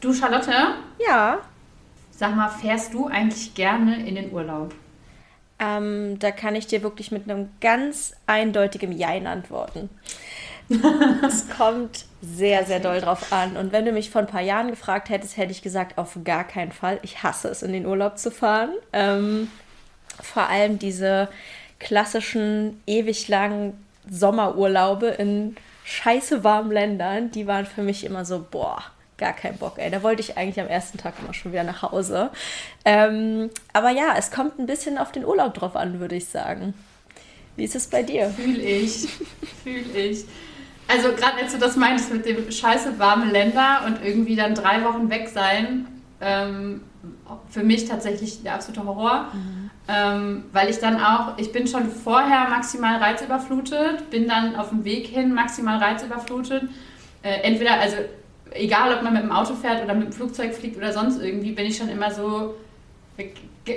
Du, Charlotte? Ja. Sag mal, fährst du eigentlich gerne in den Urlaub? Ähm, da kann ich dir wirklich mit einem ganz eindeutigen Jein antworten. es kommt sehr, sehr doll drauf an. Und wenn du mich vor ein paar Jahren gefragt hättest, hätte ich gesagt, auf gar keinen Fall. Ich hasse es, in den Urlaub zu fahren. Ähm, vor allem diese klassischen, ewig langen Sommerurlaube in scheiße warmen Ländern, die waren für mich immer so, boah, gar keinen Bock, ey. Da wollte ich eigentlich am ersten Tag immer schon wieder nach Hause. Ähm, aber ja, es kommt ein bisschen auf den Urlaub drauf an, würde ich sagen. Wie ist es bei dir? Fühl ich, fühl ich. Also gerade als du das meintest mit dem scheiße warme Länder und irgendwie dann drei Wochen weg sein, ähm, für mich tatsächlich der absolute Horror. Mhm. Ähm, weil ich dann auch, ich bin schon vorher maximal reizüberflutet, bin dann auf dem Weg hin maximal reizüberflutet. Äh, entweder, also egal ob man mit dem Auto fährt oder mit dem Flugzeug fliegt oder sonst irgendwie, bin ich schon immer so,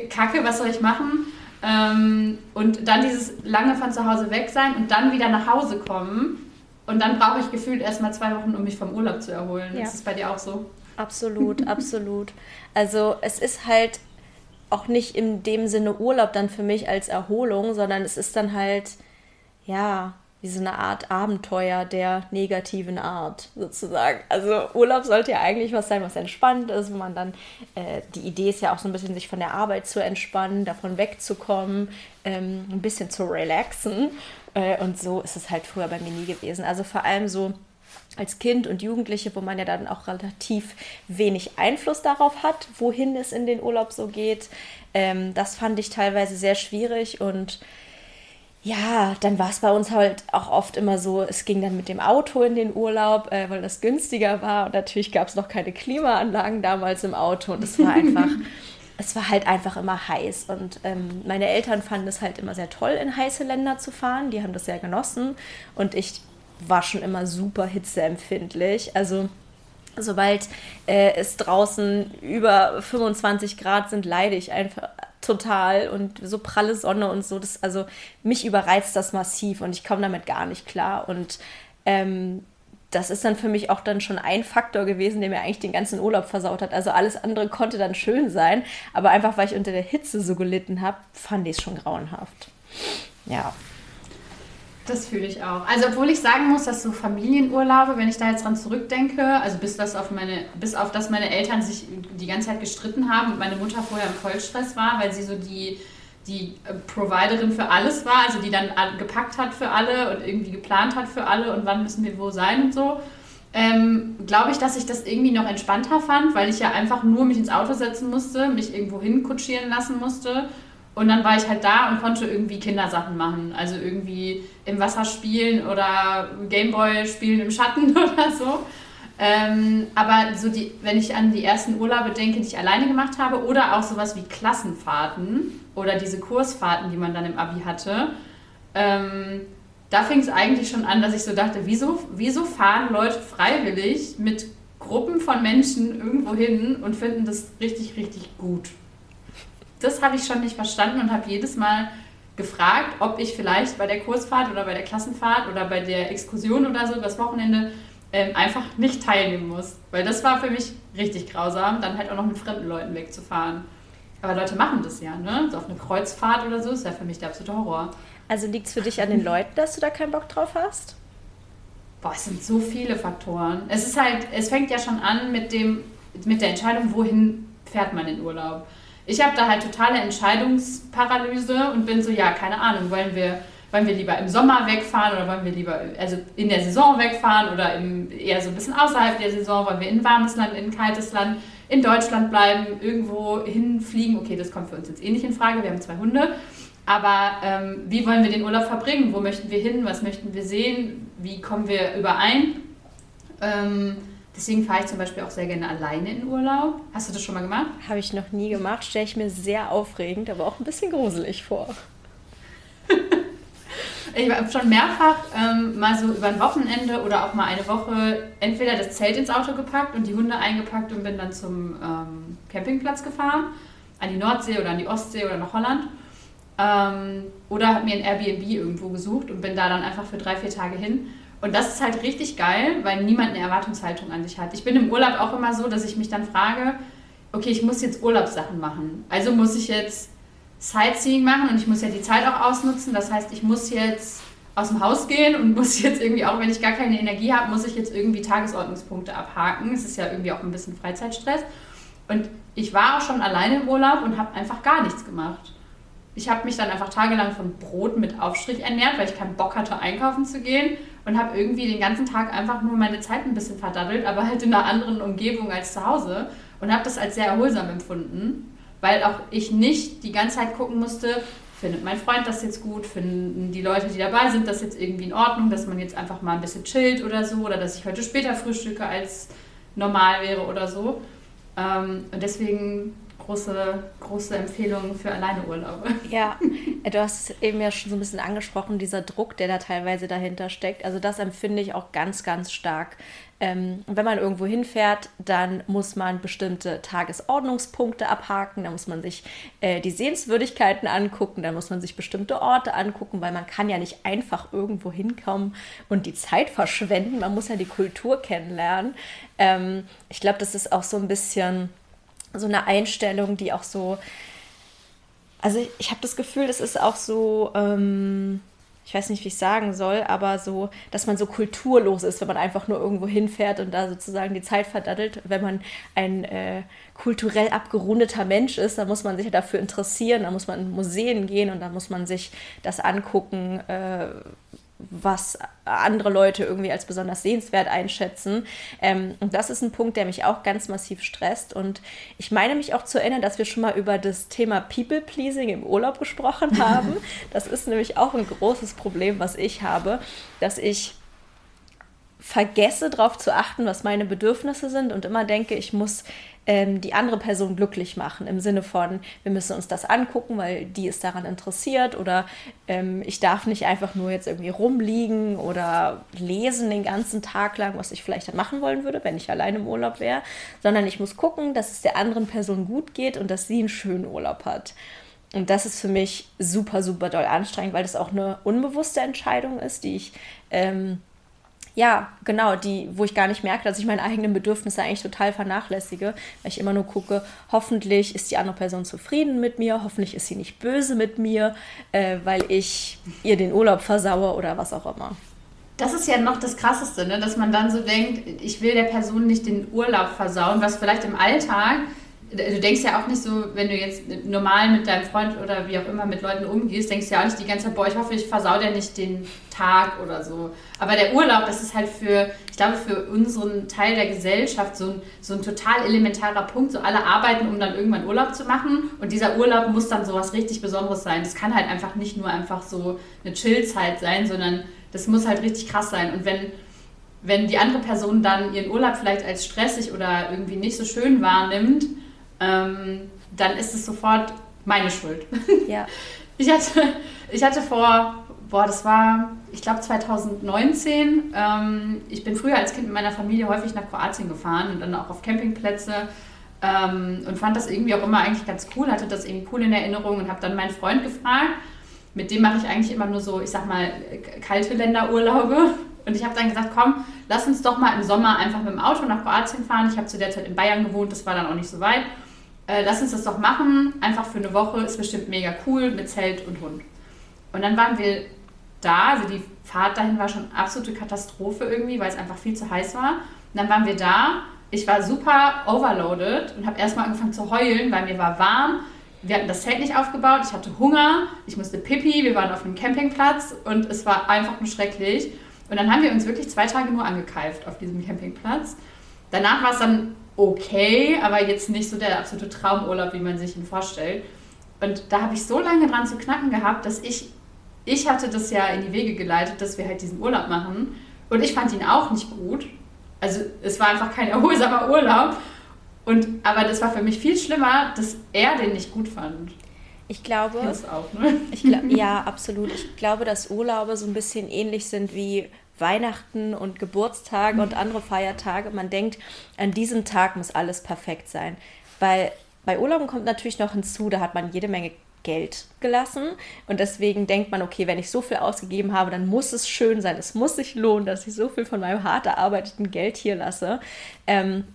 kacke, was soll ich machen? Ähm, und dann dieses lange von zu Hause weg sein und dann wieder nach Hause kommen. Und dann brauche ich gefühlt erstmal zwei Wochen, um mich vom Urlaub zu erholen. Ja. Ist es bei dir auch so? Absolut, absolut. Also es ist halt auch nicht in dem Sinne Urlaub dann für mich als Erholung, sondern es ist dann halt, ja, wie so eine Art Abenteuer der negativen Art sozusagen. Also Urlaub sollte ja eigentlich was sein, was entspannt ist, wo man dann, äh, die Idee ist ja auch so ein bisschen, sich von der Arbeit zu entspannen, davon wegzukommen, ähm, ein bisschen zu relaxen. Äh, und so ist es halt früher bei mir nie gewesen. Also vor allem so als Kind und Jugendliche, wo man ja dann auch relativ wenig Einfluss darauf hat, wohin es in den Urlaub so geht. Ähm, das fand ich teilweise sehr schwierig und ja, dann war es bei uns halt auch oft immer so, es ging dann mit dem Auto in den Urlaub, äh, weil das günstiger war. Und natürlich gab es noch keine Klimaanlagen damals im Auto. Und es war einfach, es war halt einfach immer heiß. Und ähm, meine Eltern fanden es halt immer sehr toll, in heiße Länder zu fahren. Die haben das sehr genossen. Und ich war schon immer super hitzeempfindlich. Also sobald äh, es draußen über 25 Grad sind, leide ich einfach total und so pralle Sonne und so. Das, also mich überreizt das massiv und ich komme damit gar nicht klar. Und ähm, das ist dann für mich auch dann schon ein Faktor gewesen, der mir eigentlich den ganzen Urlaub versaut hat. Also alles andere konnte dann schön sein, aber einfach weil ich unter der Hitze so gelitten habe, fand ich es schon grauenhaft. Ja. Das fühle ich auch. Also obwohl ich sagen muss, dass so Familienurlaube, wenn ich da jetzt dran zurückdenke, also bis das auf meine, bis auf dass meine Eltern sich die ganze Zeit gestritten haben und meine Mutter vorher im Vollstress war, weil sie so die, die äh, Providerin für alles war, also die dann gepackt hat für alle und irgendwie geplant hat für alle und wann müssen wir wo sein und so. Ähm, glaube ich, dass ich das irgendwie noch entspannter fand, weil ich ja einfach nur mich ins Auto setzen musste, mich irgendwo hinkutschieren lassen musste und dann war ich halt da und konnte irgendwie Kindersachen machen. Also irgendwie im Wasser spielen oder Gameboy spielen im Schatten oder so. Ähm, aber so die, wenn ich an die ersten Urlaube denke, die ich alleine gemacht habe, oder auch sowas wie Klassenfahrten oder diese Kursfahrten, die man dann im Abi hatte, ähm, da fing es eigentlich schon an, dass ich so dachte, wieso, wieso fahren Leute freiwillig mit Gruppen von Menschen irgendwo hin und finden das richtig, richtig gut? Das habe ich schon nicht verstanden und habe jedes Mal gefragt, ob ich vielleicht bei der Kursfahrt oder bei der Klassenfahrt oder bei der Exkursion oder so übers Wochenende ähm, einfach nicht teilnehmen muss. Weil das war für mich richtig grausam, dann halt auch noch mit fremden Leuten wegzufahren. Aber Leute machen das ja, ne? So auf eine Kreuzfahrt oder so ist ja für mich der absolute Horror. Also liegt es für dich an den Leuten, dass du da keinen Bock drauf hast? Boah, es sind so viele Faktoren. Es ist halt, es fängt ja schon an mit dem, mit der Entscheidung, wohin fährt man in Urlaub. Ich habe da halt totale Entscheidungsparalyse und bin so, ja, keine Ahnung, wollen wir, wollen wir lieber im Sommer wegfahren oder wollen wir lieber also in der Saison wegfahren oder im, eher so ein bisschen außerhalb der Saison, wollen wir in ein warmes Land, in ein kaltes Land, in Deutschland bleiben, irgendwo hinfliegen. Okay, das kommt für uns jetzt eh nicht in Frage, wir haben zwei Hunde. Aber ähm, wie wollen wir den Urlaub verbringen? Wo möchten wir hin? Was möchten wir sehen? Wie kommen wir überein? Ähm, Deswegen fahre ich zum Beispiel auch sehr gerne alleine in Urlaub. Hast du das schon mal gemacht? Habe ich noch nie gemacht. Stelle ich mir sehr aufregend, aber auch ein bisschen gruselig vor. ich habe schon mehrfach ähm, mal so über ein Wochenende oder auch mal eine Woche entweder das Zelt ins Auto gepackt und die Hunde eingepackt und bin dann zum ähm, Campingplatz gefahren. An die Nordsee oder an die Ostsee oder nach Holland. Ähm, oder habe mir ein Airbnb irgendwo gesucht und bin da dann einfach für drei, vier Tage hin Und das ist halt richtig geil, weil niemand eine Erwartungshaltung an dich hat. Ich bin im Urlaub auch immer so, dass ich mich dann frage, okay, ich muss jetzt Urlaubssachen machen. Also muss ich jetzt Sightseeing machen und ich muss ja die Zeit auch ausnutzen. Das heißt, ich muss jetzt aus dem Haus gehen und muss jetzt irgendwie, auch wenn ich gar keine Energie habe, muss ich jetzt irgendwie Tagesordnungspunkte abhaken. Es ist ja irgendwie auch ein bisschen Freizeitstress. Und ich war auch schon alleine im Urlaub und habe einfach gar nichts gemacht. Ich habe mich dann einfach tagelang von Brot mit Aufstrich ernährt, weil ich keinen Bock hatte, einkaufen zu gehen und habe irgendwie den ganzen Tag einfach nur meine Zeit ein bisschen verdaddelt, aber halt in einer anderen Umgebung als zu Hause und habe das als sehr erholsam empfunden, weil auch ich nicht die ganze Zeit gucken musste, findet mein Freund das jetzt gut, finden die Leute, die dabei sind, das jetzt irgendwie in Ordnung, dass man jetzt einfach mal ein bisschen chillt oder so oder dass ich heute später frühstücke als normal wäre oder so. Ähm, und deswegen große, große Empfehlung für Alleineurlaube. Ja, du hast es eben ja schon so ein bisschen angesprochen, dieser Druck, der da teilweise dahinter steckt. Also das empfinde ich auch ganz, ganz stark. Ähm, wenn man irgendwo hinfährt, dann muss man bestimmte Tagesordnungspunkte abhaken, dann muss man sich äh, die Sehenswürdigkeiten angucken, dann muss man sich bestimmte Orte angucken, weil man kann ja nicht einfach irgendwo hinkommen und die Zeit verschwenden. Man muss ja die Kultur kennenlernen. Ähm, ich glaube, das ist auch so ein bisschen so eine Einstellung, die auch so, also ich, ich habe das Gefühl, das ist auch so, ähm, ich weiß nicht, wie ich sagen soll, aber so, dass man so kulturlos ist, wenn man einfach nur irgendwo hinfährt und da sozusagen die Zeit verdattelt. Wenn man ein äh, kulturell abgerundeter Mensch ist, dann muss man sich dafür interessieren, dann muss man in Museen gehen und dann muss man sich das angucken, äh, was andere Leute irgendwie als besonders sehenswert einschätzen. Ähm, und das ist ein Punkt, der mich auch ganz massiv stresst. Und ich meine mich auch zu erinnern, dass wir schon mal über das Thema People-Pleasing im Urlaub gesprochen haben. das ist nämlich auch ein großes Problem, was ich habe, dass ich vergesse darauf zu achten, was meine Bedürfnisse sind und immer denke, ich muss ähm, die andere Person glücklich machen. Im Sinne von, wir müssen uns das angucken, weil die ist daran interessiert oder ähm, ich darf nicht einfach nur jetzt irgendwie rumliegen oder lesen den ganzen Tag lang, was ich vielleicht dann machen wollen würde, wenn ich allein im Urlaub wäre, sondern ich muss gucken, dass es der anderen Person gut geht und dass sie einen schönen Urlaub hat. Und das ist für mich super, super doll anstrengend, weil das auch eine unbewusste Entscheidung ist, die ich ähm, ja, genau, die, wo ich gar nicht merke, dass ich meine eigenen Bedürfnisse eigentlich total vernachlässige, weil ich immer nur gucke, hoffentlich ist die andere Person zufrieden mit mir, hoffentlich ist sie nicht böse mit mir, äh, weil ich ihr den Urlaub versaue oder was auch immer. Das ist ja noch das Krasseste, ne? dass man dann so denkt, ich will der Person nicht den Urlaub versauen, was vielleicht im Alltag du denkst ja auch nicht so, wenn du jetzt normal mit deinem Freund oder wie auch immer mit Leuten umgehst, denkst du ja auch nicht die ganze Zeit, boah, ich hoffe, ich versau dir nicht den Tag oder so. Aber der Urlaub, das ist halt für, ich glaube, für unseren Teil der Gesellschaft so ein, so ein total elementarer Punkt. So alle arbeiten, um dann irgendwann Urlaub zu machen. Und dieser Urlaub muss dann so was richtig Besonderes sein. Das kann halt einfach nicht nur einfach so eine Chillzeit sein, sondern das muss halt richtig krass sein. Und wenn wenn die andere Person dann ihren Urlaub vielleicht als stressig oder irgendwie nicht so schön wahrnimmt, ähm, dann ist es sofort meine Schuld. Ja. Ich hatte, ich hatte vor, boah, das war, ich glaube 2019. Ähm, ich bin früher als Kind mit meiner Familie häufig nach Kroatien gefahren und dann auch auf Campingplätze ähm, und fand das irgendwie auch immer eigentlich ganz cool, hatte das irgendwie cool in Erinnerung und habe dann meinen Freund gefragt. Mit dem mache ich eigentlich immer nur so, ich sag mal, kalte Länderurlaube. Und ich habe dann gesagt, komm, lass uns doch mal im Sommer einfach mit dem Auto nach Kroatien fahren. Ich habe zu der Zeit in Bayern gewohnt, das war dann auch nicht so weit äh, lass uns das doch machen, einfach für eine Woche, ist bestimmt mega cool mit Zelt und Hund. Und dann waren wir da, also die Fahrt dahin war schon absolute Katastrophe irgendwie, weil es einfach viel zu heiß war. Und dann waren wir da, ich war super overloaded und habe erstmal angefangen zu heulen, weil mir war warm. Wir hatten das Zelt nicht aufgebaut, ich hatte Hunger, ich musste pipi, wir waren auf einem Campingplatz und es war einfach nur schrecklich. Und dann haben wir uns wirklich zwei Tage nur angekeift auf diesem Campingplatz. Danach war es dann okay, aber jetzt nicht so der absolute Traumurlaub, wie man sich ihn vorstellt. Und da habe ich so lange dran zu knacken gehabt, dass ich, ich hatte das ja in die Wege geleitet, dass wir halt diesen Urlaub machen. Und ich fand ihn auch nicht gut. Also es war einfach kein erholsamer Urlaub. Und, aber das war für mich viel schlimmer, dass er den nicht gut fand. Ich glaube, das auch, ne? ich glaub, ja, absolut. Ich glaube, dass Urlaube so ein bisschen ähnlich sind wie Weihnachten und Geburtstage und andere Feiertage. Man denkt, an diesem Tag muss alles perfekt sein. Weil bei Urlauben kommt natürlich noch hinzu, da hat man jede Menge Geld gelassen. Und deswegen denkt man, okay, wenn ich so viel ausgegeben habe, dann muss es schön sein. Es muss sich lohnen, dass ich so viel von meinem hart erarbeiteten Geld hier lasse. Ähm,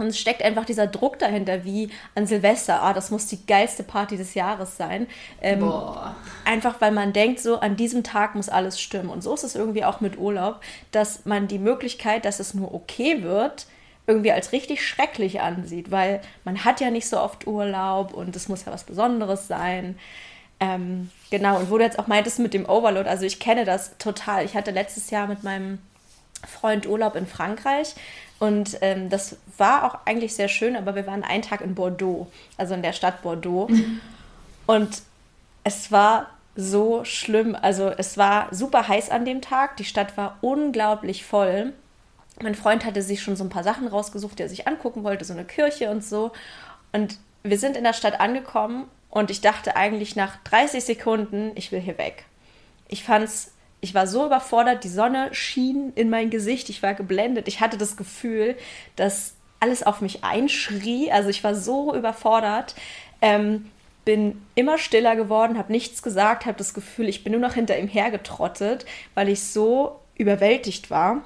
und es steckt einfach dieser Druck dahinter, wie an Silvester, ah, das muss die geilste Party des Jahres sein. Ähm, Boah. Einfach weil man denkt, so an diesem Tag muss alles stimmen. Und so ist es irgendwie auch mit Urlaub, dass man die Möglichkeit, dass es nur okay wird, irgendwie als richtig schrecklich ansieht, weil man hat ja nicht so oft Urlaub und es muss ja was Besonderes sein. Ähm, genau, und wo du jetzt auch meintest mit dem Overload, also ich kenne das total. Ich hatte letztes Jahr mit meinem Freund Urlaub in Frankreich und ähm, das war auch eigentlich sehr schön, aber wir waren einen Tag in Bordeaux, also in der Stadt Bordeaux. und es war so schlimm. Also es war super heiß an dem Tag. Die Stadt war unglaublich voll. Mein Freund hatte sich schon so ein paar Sachen rausgesucht, die er sich angucken wollte, so eine Kirche und so. Und wir sind in der Stadt angekommen und ich dachte eigentlich nach 30 Sekunden, ich will hier weg. Ich fand's ich war so überfordert, die Sonne schien in mein Gesicht, ich war geblendet. Ich hatte das Gefühl, dass alles auf mich einschrie. Also ich war so überfordert. Ähm, bin immer stiller geworden, habe nichts gesagt, habe das Gefühl, ich bin nur noch hinter ihm hergetrottet, weil ich so überwältigt war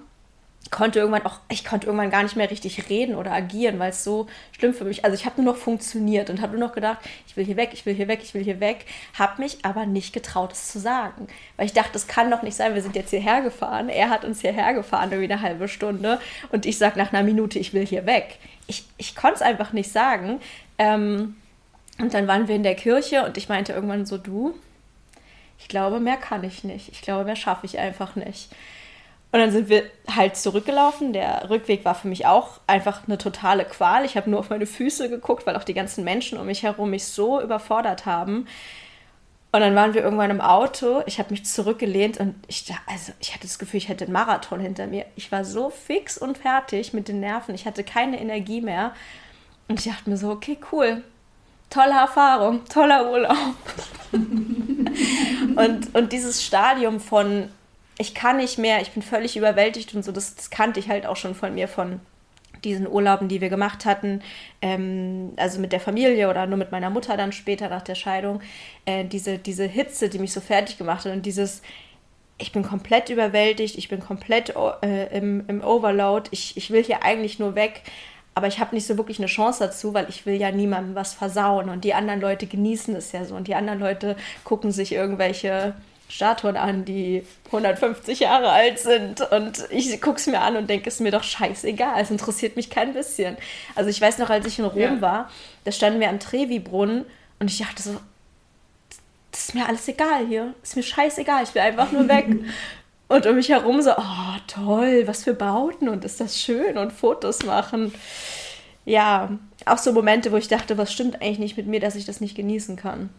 konnte irgendwann auch, ich konnte irgendwann gar nicht mehr richtig reden oder agieren, weil es so schlimm für mich, also ich habe nur noch funktioniert und habe nur noch gedacht, ich will hier weg, ich will hier weg, ich will hier weg, habe mich aber nicht getraut, es zu sagen, weil ich dachte, das kann doch nicht sein, wir sind jetzt hierher gefahren, er hat uns hierher gefahren, irgendwie eine halbe Stunde und ich sage nach einer Minute, ich will hier weg. Ich, ich konnte es einfach nicht sagen ähm, und dann waren wir in der Kirche und ich meinte irgendwann so, du, ich glaube, mehr kann ich nicht, ich glaube, mehr schaffe ich einfach nicht. Und dann sind wir halt zurückgelaufen. Der Rückweg war für mich auch einfach eine totale Qual. Ich habe nur auf meine Füße geguckt, weil auch die ganzen Menschen um mich herum mich so überfordert haben. Und dann waren wir irgendwann im Auto. Ich habe mich zurückgelehnt und ich, also ich hatte das Gefühl, ich hätte einen Marathon hinter mir. Ich war so fix und fertig mit den Nerven. Ich hatte keine Energie mehr. Und ich dachte mir so, okay, cool. Tolle Erfahrung, toller Urlaub. und, und dieses Stadium von ich kann nicht mehr, ich bin völlig überwältigt und so, das, das kannte ich halt auch schon von mir, von diesen Urlauben, die wir gemacht hatten, ähm, also mit der Familie oder nur mit meiner Mutter dann später nach der Scheidung, äh, diese, diese Hitze, die mich so fertig gemacht hat und dieses, ich bin komplett überwältigt, ich bin komplett äh, im, im Overload, ich, ich will hier eigentlich nur weg, aber ich habe nicht so wirklich eine Chance dazu, weil ich will ja niemandem was versauen und die anderen Leute genießen es ja so und die anderen Leute gucken sich irgendwelche Statuen an, die 150 Jahre alt sind. Und ich gucke es mir an und denke, es ist mir doch scheißegal. Es interessiert mich kein bisschen. Also ich weiß noch, als ich in Rom ja. war, da standen wir am Trevi-Brunnen und ich dachte so, das ist mir alles egal hier. Ist mir scheißegal, ich will einfach nur weg. und um mich herum so, oh toll, was für Bauten und ist das schön und Fotos machen. Ja, auch so Momente, wo ich dachte, was stimmt eigentlich nicht mit mir, dass ich das nicht genießen kann.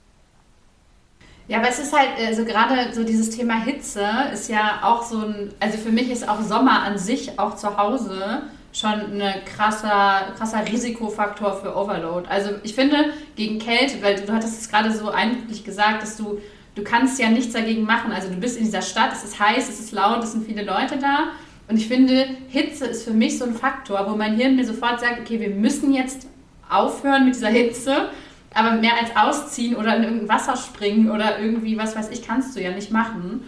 Ja, aber es ist halt, also gerade so dieses Thema Hitze ist ja auch so ein, also für mich ist auch Sommer an sich, auch zu Hause, schon ein krasser, krasser Risikofaktor für Overload. Also ich finde, gegen Kälte, weil du, du hattest es gerade so eindrücklich gesagt, dass du, du kannst ja nichts dagegen machen. Also du bist in dieser Stadt, es ist heiß, es ist laut, es sind viele Leute da. Und ich finde, Hitze ist für mich so ein Faktor, wo mein Hirn mir sofort sagt, okay, wir müssen jetzt aufhören mit dieser Hitze aber mehr als ausziehen oder in irgendein Wasser springen oder irgendwie, was weiß ich, kannst du ja nicht machen.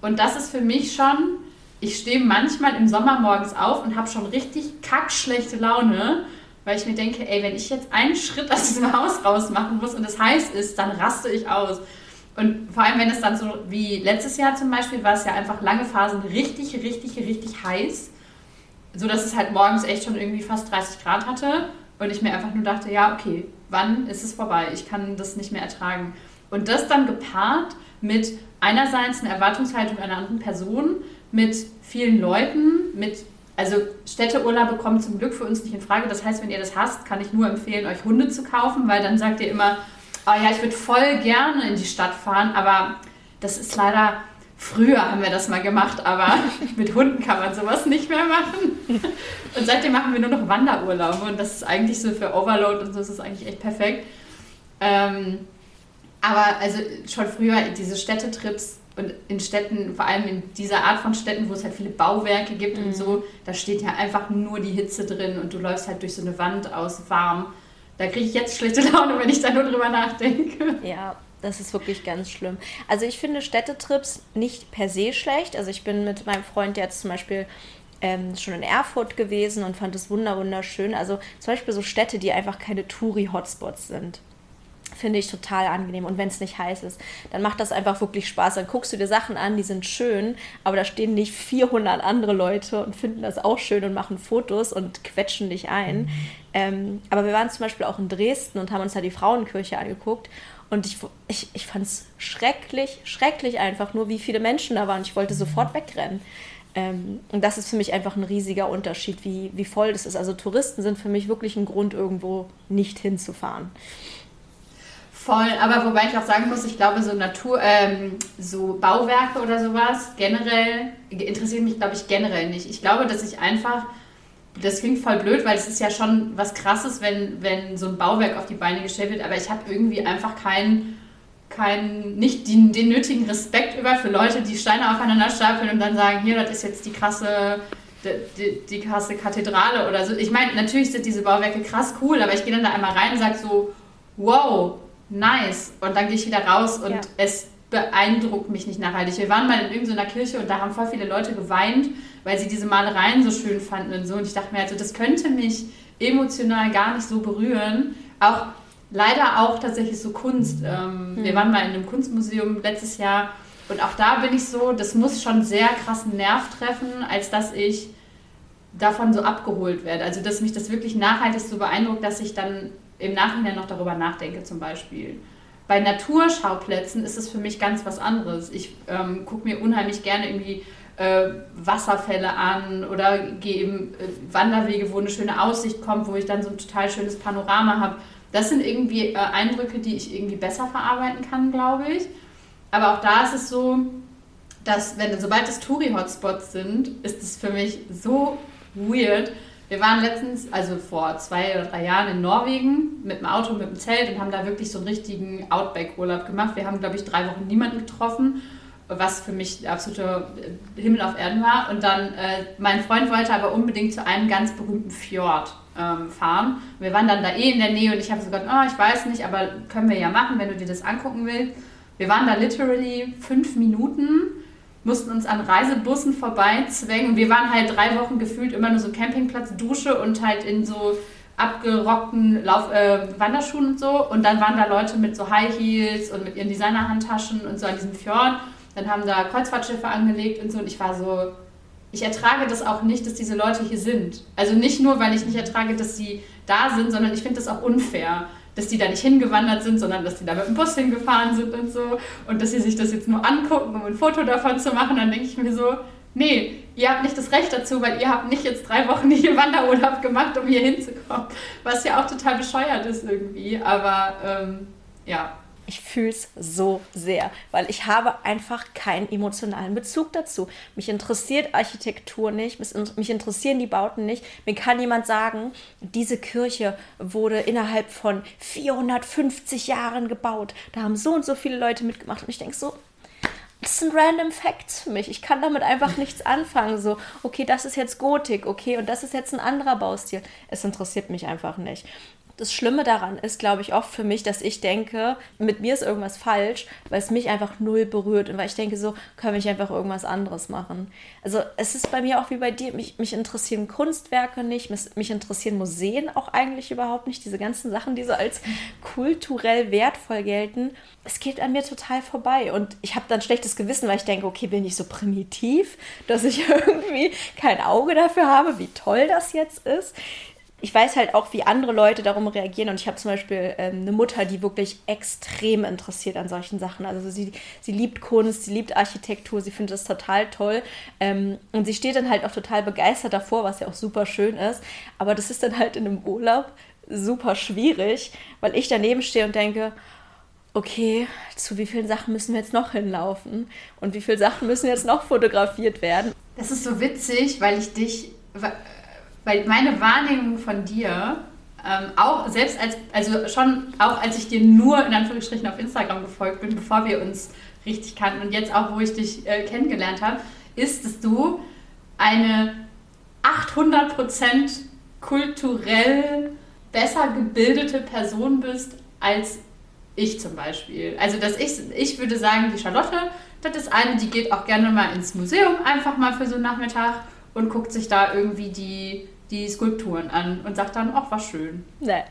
Und das ist für mich schon, ich stehe manchmal im Sommer morgens auf und habe schon richtig kackschlechte Laune, weil ich mir denke, ey, wenn ich jetzt einen Schritt aus diesem Haus raus machen muss und es heiß ist, dann raste ich aus. Und vor allem, wenn es dann so wie letztes Jahr zum Beispiel, war es ja einfach lange Phasen richtig, richtig, richtig heiß. So dass es halt morgens echt schon irgendwie fast 30 Grad hatte. Und ich mir einfach nur dachte, ja, okay, wann ist es vorbei? Ich kann das nicht mehr ertragen. Und das dann gepaart mit einerseits einer Erwartungshaltung einer anderen Person, mit vielen Leuten, mit also Städteurlaube kommen zum Glück für uns nicht in Frage. Das heißt, wenn ihr das hasst, kann ich nur empfehlen, euch Hunde zu kaufen, weil dann sagt ihr immer, oh ja, ich würde voll gerne in die Stadt fahren, aber das ist leider Früher haben wir das mal gemacht, aber mit Hunden kann man sowas nicht mehr machen. Und seitdem machen wir nur noch Wanderurlaube und das ist eigentlich so für Overload und so ist es eigentlich echt perfekt. Ähm, aber also schon früher diese Städtetrips und in Städten, vor allem in dieser Art von Städten, wo es halt viele Bauwerke gibt mhm. und so, da steht ja einfach nur die Hitze drin und du läufst halt durch so eine Wand aus warm. Da kriege ich jetzt schlechte Laune, wenn ich da nur drüber nachdenke. Ja, das ist wirklich ganz schlimm. Also ich finde Städtetrips nicht per se schlecht. Also ich bin mit meinem Freund jetzt zum Beispiel ähm, schon in Erfurt gewesen und fand es wunderschön. Also zum Beispiel so Städte, die einfach keine Touri-Hotspots sind finde ich total angenehm. Und wenn es nicht heiß ist, dann macht das einfach wirklich Spaß. Dann guckst du dir Sachen an, die sind schön, aber da stehen nicht 400 andere Leute und finden das auch schön und machen Fotos und quetschen dich ein. Mhm. Ähm, aber wir waren zum Beispiel auch in Dresden und haben uns da die Frauenkirche angeguckt. Und ich, ich, ich fand es schrecklich, schrecklich einfach, nur wie viele Menschen da waren. Ich wollte sofort wegrennen. Ähm, und das ist für mich einfach ein riesiger Unterschied, wie, wie voll das ist. Also Touristen sind für mich wirklich ein Grund, irgendwo nicht hinzufahren. Voll, aber wobei ich auch sagen muss, ich glaube, so Natur, ähm, so Bauwerke oder sowas generell interessiert mich, glaube ich, generell nicht. Ich glaube, dass ich einfach, das klingt voll blöd, weil es ist ja schon was Krasses, wenn, wenn so ein Bauwerk auf die Beine gestellt wird, aber ich habe irgendwie einfach keinen, kein, nicht den, den nötigen Respekt über für Leute, die Steine aufeinander stapeln und dann sagen, hier, das ist jetzt die krasse die, die, die krasse Kathedrale oder so. Ich meine, natürlich sind diese Bauwerke krass cool, aber ich gehe dann da einmal rein und sage so, wow, nice. Und dann gehe ich wieder raus und ja. es beeindruckt mich nicht nachhaltig. Wir waren mal in irgendeiner Kirche und da haben voll viele Leute geweint, weil sie diese Malereien so schön fanden und so. Und ich dachte mir also, das könnte mich emotional gar nicht so berühren. Auch leider auch tatsächlich so Kunst. Ähm, mhm. Wir waren mal in einem Kunstmuseum letztes Jahr und auch da bin ich so, das muss schon sehr krassen Nerv treffen, als dass ich davon so abgeholt werde. Also dass mich das wirklich nachhaltig so beeindruckt, dass ich dann im Nachhinein noch darüber nachdenke zum Beispiel. Bei Naturschauplätzen ist es für mich ganz was anderes. Ich ähm, gucke mir unheimlich gerne irgendwie äh, Wasserfälle an oder gehe eben äh, Wanderwege, wo eine schöne Aussicht kommt, wo ich dann so ein total schönes Panorama habe. Das sind irgendwie äh, Eindrücke, die ich irgendwie besser verarbeiten kann, glaube ich. Aber auch da ist es so, dass wenn sobald es Touri-Hotspots sind, ist es für mich so weird, wir waren letztens, also vor zwei oder drei Jahren in Norwegen mit dem Auto, mit dem Zelt und haben da wirklich so einen richtigen Outback-Urlaub gemacht. Wir haben, glaube ich, drei Wochen niemanden getroffen, was für mich der absolute Himmel auf Erden war. Und dann, äh, mein Freund wollte aber unbedingt zu einem ganz berühmten Fjord ähm, fahren. Wir waren dann da eh in der Nähe und ich habe so gesagt, oh, ich weiß nicht, aber können wir ja machen, wenn du dir das angucken willst. Wir waren da literally fünf Minuten mussten uns an Reisebussen vorbeizwängen. Wir waren halt drei Wochen gefühlt immer nur so Campingplatz, Dusche und halt in so abgerockten Lauf äh, Wanderschuhen und so. Und dann waren da Leute mit so High Heels und mit ihren Designerhandtaschen und so an diesem Fjord. Dann haben da Kreuzfahrtschiffe angelegt und so. Und ich war so, ich ertrage das auch nicht, dass diese Leute hier sind. Also nicht nur, weil ich nicht ertrage, dass sie da sind, sondern ich finde das auch unfair dass die da nicht hingewandert sind, sondern dass die da mit dem Bus hingefahren sind und so. Und dass sie sich das jetzt nur angucken, um ein Foto davon zu machen, dann denke ich mir so, nee, ihr habt nicht das Recht dazu, weil ihr habt nicht jetzt drei Wochen hier Wanderurlaub gemacht, um hier hinzukommen, was ja auch total bescheuert ist irgendwie, aber ähm, ja, ich fühle es so sehr, weil ich habe einfach keinen emotionalen Bezug dazu. Mich interessiert Architektur nicht, mich interessieren die Bauten nicht. Mir kann jemand sagen, diese Kirche wurde innerhalb von 450 Jahren gebaut. Da haben so und so viele Leute mitgemacht. Und ich denke so, das sind random Facts für mich. Ich kann damit einfach nichts anfangen. So, okay, das ist jetzt Gotik, okay, und das ist jetzt ein anderer Baustil. Es interessiert mich einfach nicht das Schlimme daran ist, glaube ich, oft für mich, dass ich denke, mit mir ist irgendwas falsch, weil es mich einfach null berührt und weil ich denke, so können wir einfach irgendwas anderes machen. Also es ist bei mir auch wie bei dir, mich, mich interessieren Kunstwerke nicht, mich, mich interessieren Museen auch eigentlich überhaupt nicht, diese ganzen Sachen, die so als kulturell wertvoll gelten. Es geht an mir total vorbei und ich habe dann schlechtes Gewissen, weil ich denke, okay, bin ich so primitiv, dass ich irgendwie kein Auge dafür habe, wie toll das jetzt ist ich weiß halt auch, wie andere Leute darum reagieren. Und ich habe zum Beispiel ähm, eine Mutter, die wirklich extrem interessiert an solchen Sachen. Also sie, sie liebt Kunst, sie liebt Architektur, sie findet das total toll. Ähm, und sie steht dann halt auch total begeistert davor, was ja auch super schön ist. Aber das ist dann halt in einem Urlaub super schwierig, weil ich daneben stehe und denke, okay, zu wie vielen Sachen müssen wir jetzt noch hinlaufen? Und wie viele Sachen müssen jetzt noch fotografiert werden? Das ist so witzig, weil ich dich weil meine Wahrnehmung von dir, ähm, auch selbst als, also schon auch als ich dir nur in Anführungsstrichen auf Instagram gefolgt bin, bevor wir uns richtig kannten und jetzt auch, wo ich dich äh, kennengelernt habe, ist, dass du eine 800% kulturell besser gebildete Person bist als ich zum Beispiel. Also, dass ich, ich würde sagen, die Charlotte, das ist eine, die geht auch gerne mal ins Museum, einfach mal für so einen Nachmittag und guckt sich da irgendwie die, die Skulpturen an und sagt dann, ach, war schön. Nee.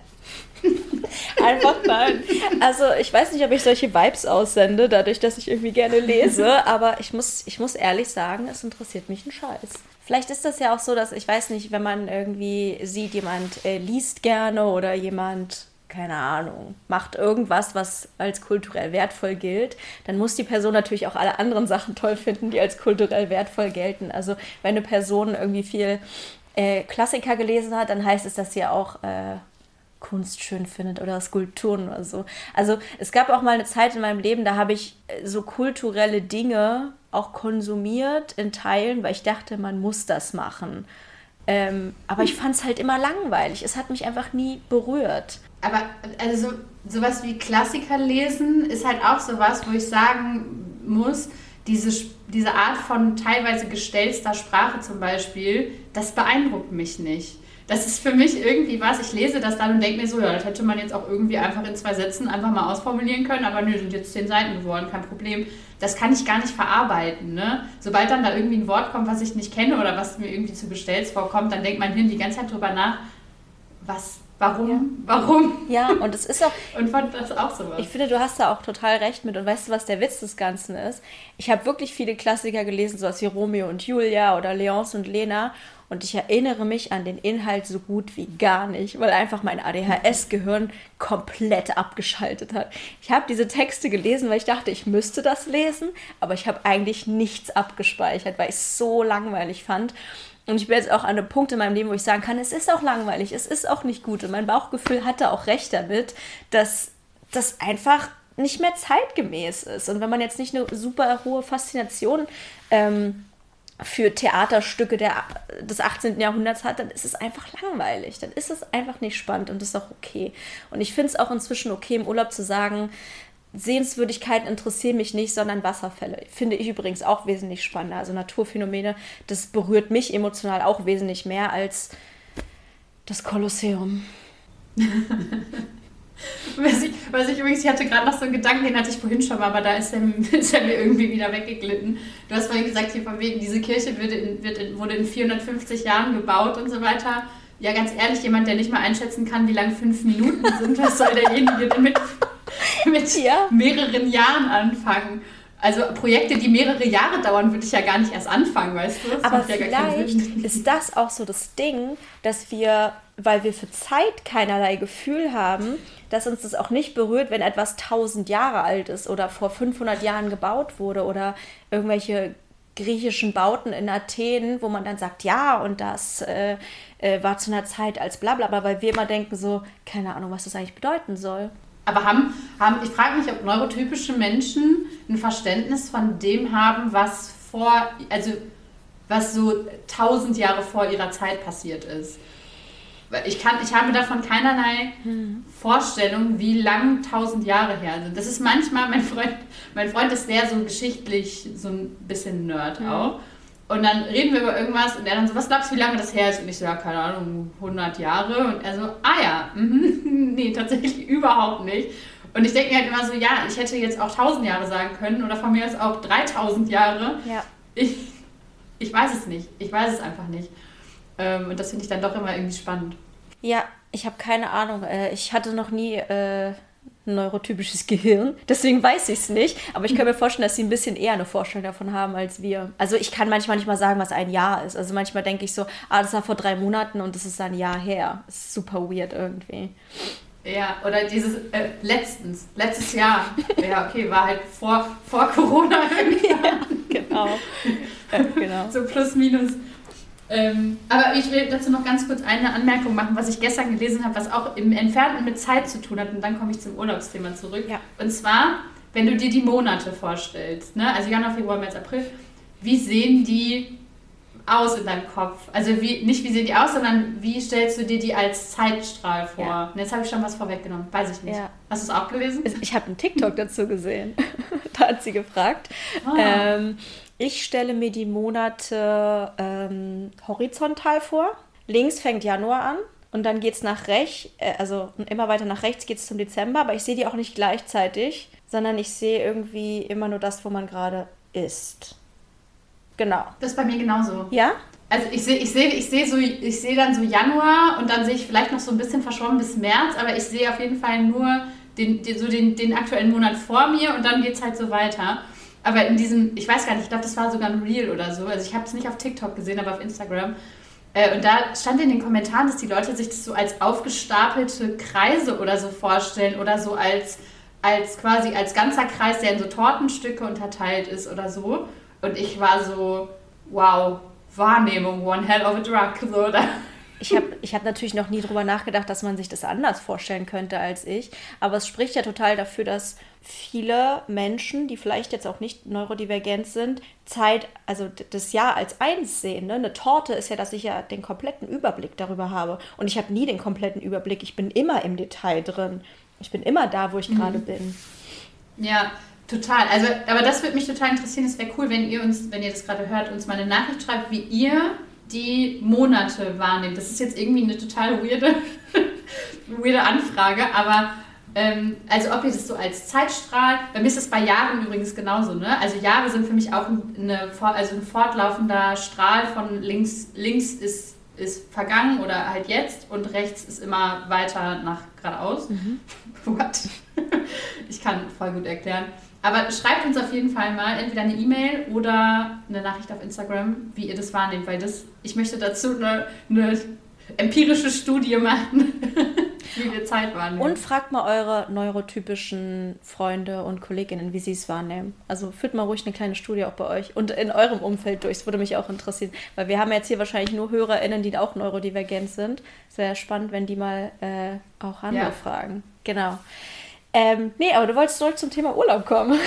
Einfach nein. Also ich weiß nicht, ob ich solche Vibes aussende, dadurch, dass ich irgendwie gerne lese, aber ich muss, ich muss ehrlich sagen, es interessiert mich ein Scheiß. Vielleicht ist das ja auch so, dass ich weiß nicht, wenn man irgendwie sieht, jemand äh, liest gerne oder jemand keine Ahnung, macht irgendwas, was als kulturell wertvoll gilt, dann muss die Person natürlich auch alle anderen Sachen toll finden, die als kulturell wertvoll gelten. Also wenn eine Person irgendwie viel äh, Klassiker gelesen hat, dann heißt es, dass sie auch äh, Kunst schön findet oder Skulpturen oder so. Also es gab auch mal eine Zeit in meinem Leben, da habe ich äh, so kulturelle Dinge auch konsumiert in Teilen, weil ich dachte, man muss das machen. Ähm, aber ich fand es halt immer langweilig. Es hat mich einfach nie berührt. Aber also so, sowas wie Klassiker lesen ist halt auch sowas, wo ich sagen muss, diese, diese Art von teilweise gestellster Sprache zum Beispiel, das beeindruckt mich nicht das ist für mich irgendwie was. Ich lese das dann und denke mir so, ja, das hätte man jetzt auch irgendwie einfach in zwei Sätzen einfach mal ausformulieren können, aber nö, sind jetzt zehn Seiten geworden, kein Problem. Das kann ich gar nicht verarbeiten. Ne? Sobald dann da irgendwie ein Wort kommt, was ich nicht kenne oder was mir irgendwie zu gestellt vorkommt, dann denkt mein Hirn die ganze Zeit drüber nach, was Warum? Ja. Warum? Ja, und es ist auch. und fand das auch so was. Ich finde, du hast da auch total recht mit. Und weißt du, was der Witz des Ganzen ist? Ich habe wirklich viele Klassiker gelesen, sowas wie Romeo und Julia oder Leonce und Lena. Und ich erinnere mich an den Inhalt so gut wie gar nicht, weil einfach mein ADHS-Gehirn komplett abgeschaltet hat. Ich habe diese Texte gelesen, weil ich dachte, ich müsste das lesen, aber ich habe eigentlich nichts abgespeichert, weil ich es so langweilig fand. Und ich bin jetzt auch an einem Punkt in meinem Leben, wo ich sagen kann, es ist auch langweilig, es ist auch nicht gut. Und mein Bauchgefühl hatte auch recht damit, dass das einfach nicht mehr zeitgemäß ist. Und wenn man jetzt nicht eine super hohe Faszination ähm, für Theaterstücke der, des 18. Jahrhunderts hat, dann ist es einfach langweilig. Dann ist es einfach nicht spannend und das ist auch okay. Und ich finde es auch inzwischen okay, im Urlaub zu sagen, Sehenswürdigkeiten interessieren mich nicht, sondern Wasserfälle. Finde ich übrigens auch wesentlich spannender. Also Naturphänomene, das berührt mich emotional auch wesentlich mehr als das Kolosseum. was, ich, was ich übrigens, ich hatte gerade noch so einen Gedanken, den hatte ich vorhin schon mal, aber da ist er, ist er mir irgendwie wieder weggeglitten. Du hast vorhin gesagt, hier von wegen, diese Kirche wird in, wird in, wurde in 450 Jahren gebaut und so weiter. Ja, ganz ehrlich, jemand, der nicht mal einschätzen kann, wie lang fünf Minuten sind, was soll derjenige denn mit ja. mehreren Jahren anfangen. Also Projekte, die mehrere Jahre dauern, würde ich ja gar nicht erst anfangen, weißt du? Das Aber vielleicht ist das auch so das Ding, dass wir, weil wir für Zeit keinerlei Gefühl haben, dass uns das auch nicht berührt, wenn etwas 1000 Jahre alt ist oder vor 500 Jahren gebaut wurde oder irgendwelche griechischen Bauten in Athen, wo man dann sagt, ja, und das äh, äh, war zu einer Zeit als bla bla bla, weil wir immer denken so, keine Ahnung, was das eigentlich bedeuten soll. Aber haben, haben ich frage mich, ob neurotypische Menschen ein Verständnis von dem haben, was vor, also was so tausend Jahre vor ihrer Zeit passiert ist. Ich, kann, ich habe davon keinerlei hm. Vorstellung, wie lang tausend Jahre her sind. Das ist manchmal, mein Freund, mein Freund ist sehr so geschichtlich, so ein bisschen Nerd hm. Und dann reden wir über irgendwas und er dann so, was glaubst du, wie lange das her ist? Und ich so, ja, keine Ahnung, 100 Jahre. Und er so, ah ja, nee, tatsächlich überhaupt nicht. Und ich denke mir halt immer so, ja, ich hätte jetzt auch 1000 Jahre sagen können oder von mir aus auch 3000 Jahre. Ja. Ich, ich weiß es nicht. Ich weiß es einfach nicht. Ähm, und das finde ich dann doch immer irgendwie spannend. Ja, ich habe keine Ahnung. Äh, ich hatte noch nie äh, neurotypisches Gehirn. Deswegen weiß ich es nicht. Aber ich kann mir vorstellen, dass sie ein bisschen eher eine Vorstellung davon haben als wir. Also ich kann manchmal nicht mal sagen, was ein Jahr ist. Also manchmal denke ich so, ah, das war vor drei Monaten und das ist ein Jahr her. Das ist super weird irgendwie. Ja, oder dieses äh, letztens, letztes Jahr. Ja, okay, war halt vor, vor Corona irgendwie. ja, genau. Ja, genau. so plus minus. Ähm, aber ich will dazu noch ganz kurz eine Anmerkung machen, was ich gestern gelesen habe, was auch im Entfernten mit Zeit zu tun hat. Und dann komme ich zum Urlaubsthema zurück. Ja. Und zwar, wenn du dir die Monate vorstellst, ne? also Januar, Februar, März, April, wie sehen die aus in deinem Kopf? Also wie, nicht wie sehen die aus, sondern wie stellst du dir die als Zeitstrahl vor? Ja. Und jetzt habe ich schon was vorweggenommen, weiß ich nicht. Ja. Hast du es auch gelesen? Ich habe einen TikTok dazu gesehen. da hat sie gefragt. Ah. Ähm, ich stelle mir die Monate ähm, horizontal vor. Links fängt Januar an, und dann geht es nach rechts, äh, also immer weiter nach rechts geht es zum Dezember, aber ich sehe die auch nicht gleichzeitig, sondern ich sehe irgendwie immer nur das, wo man gerade ist. Genau. Das ist bei mir genauso. Ja? Also ich sehe ich seh, ich seh so, ich dann so Januar und dann sehe ich vielleicht noch so ein bisschen verschwommen bis März, aber ich sehe auf jeden Fall nur den, den, so den, den aktuellen Monat vor mir und dann geht es halt so weiter. Aber in diesem, ich weiß gar nicht, ich glaube, das war sogar ein Reel oder so. Also ich habe es nicht auf TikTok gesehen, aber auf Instagram. Äh, und da stand in den Kommentaren, dass die Leute sich das so als aufgestapelte Kreise oder so vorstellen oder so als, als quasi als ganzer Kreis, der in so Tortenstücke unterteilt ist oder so. Und ich war so, wow, Wahrnehmung, one hell of a drug. So, da ich habe ich hab natürlich noch nie drüber nachgedacht, dass man sich das anders vorstellen könnte als ich. Aber es spricht ja total dafür, dass viele Menschen, die vielleicht jetzt auch nicht neurodivergent sind, Zeit, also das Jahr als eins sehen. Ne? Eine Torte ist ja, dass ich ja den kompletten Überblick darüber habe. Und ich habe nie den kompletten Überblick. Ich bin immer im Detail drin. Ich bin immer da, wo ich mhm. gerade bin. Ja, total. Also, aber das würde mich total interessieren. Es wäre cool, wenn ihr uns, wenn ihr das gerade hört, uns mal eine Nachricht schreibt, wie ihr die Monate wahrnimmt. Das ist jetzt irgendwie eine total weirde, weirde Anfrage, aber ähm, also ob ihr das so als Zeitstrahl, bei mir ist es bei Jahren übrigens genauso, ne? Also Jahre sind für mich auch eine, also ein fortlaufender Strahl von links, links ist, ist vergangen oder halt jetzt und rechts ist immer weiter nach geradeaus. Mhm. What? ich kann voll gut erklären. Aber schreibt uns auf jeden Fall mal entweder eine E-Mail oder eine Nachricht auf Instagram, wie ihr das wahrnehmt, weil das, ich möchte dazu eine, eine empirische Studie machen, wie wir Zeit wahrnehmen. Und fragt mal eure neurotypischen Freunde und Kolleginnen, wie sie es wahrnehmen. Also führt mal ruhig eine kleine Studie auch bei euch und in eurem Umfeld durch. Das würde mich auch interessieren, weil wir haben jetzt hier wahrscheinlich nur HörerInnen, die auch neurodivergent sind. Wäre spannend, wenn die mal äh, auch andere ja. fragen. Genau. Ähm, nee, aber du wolltest zurück zum Thema Urlaub kommen.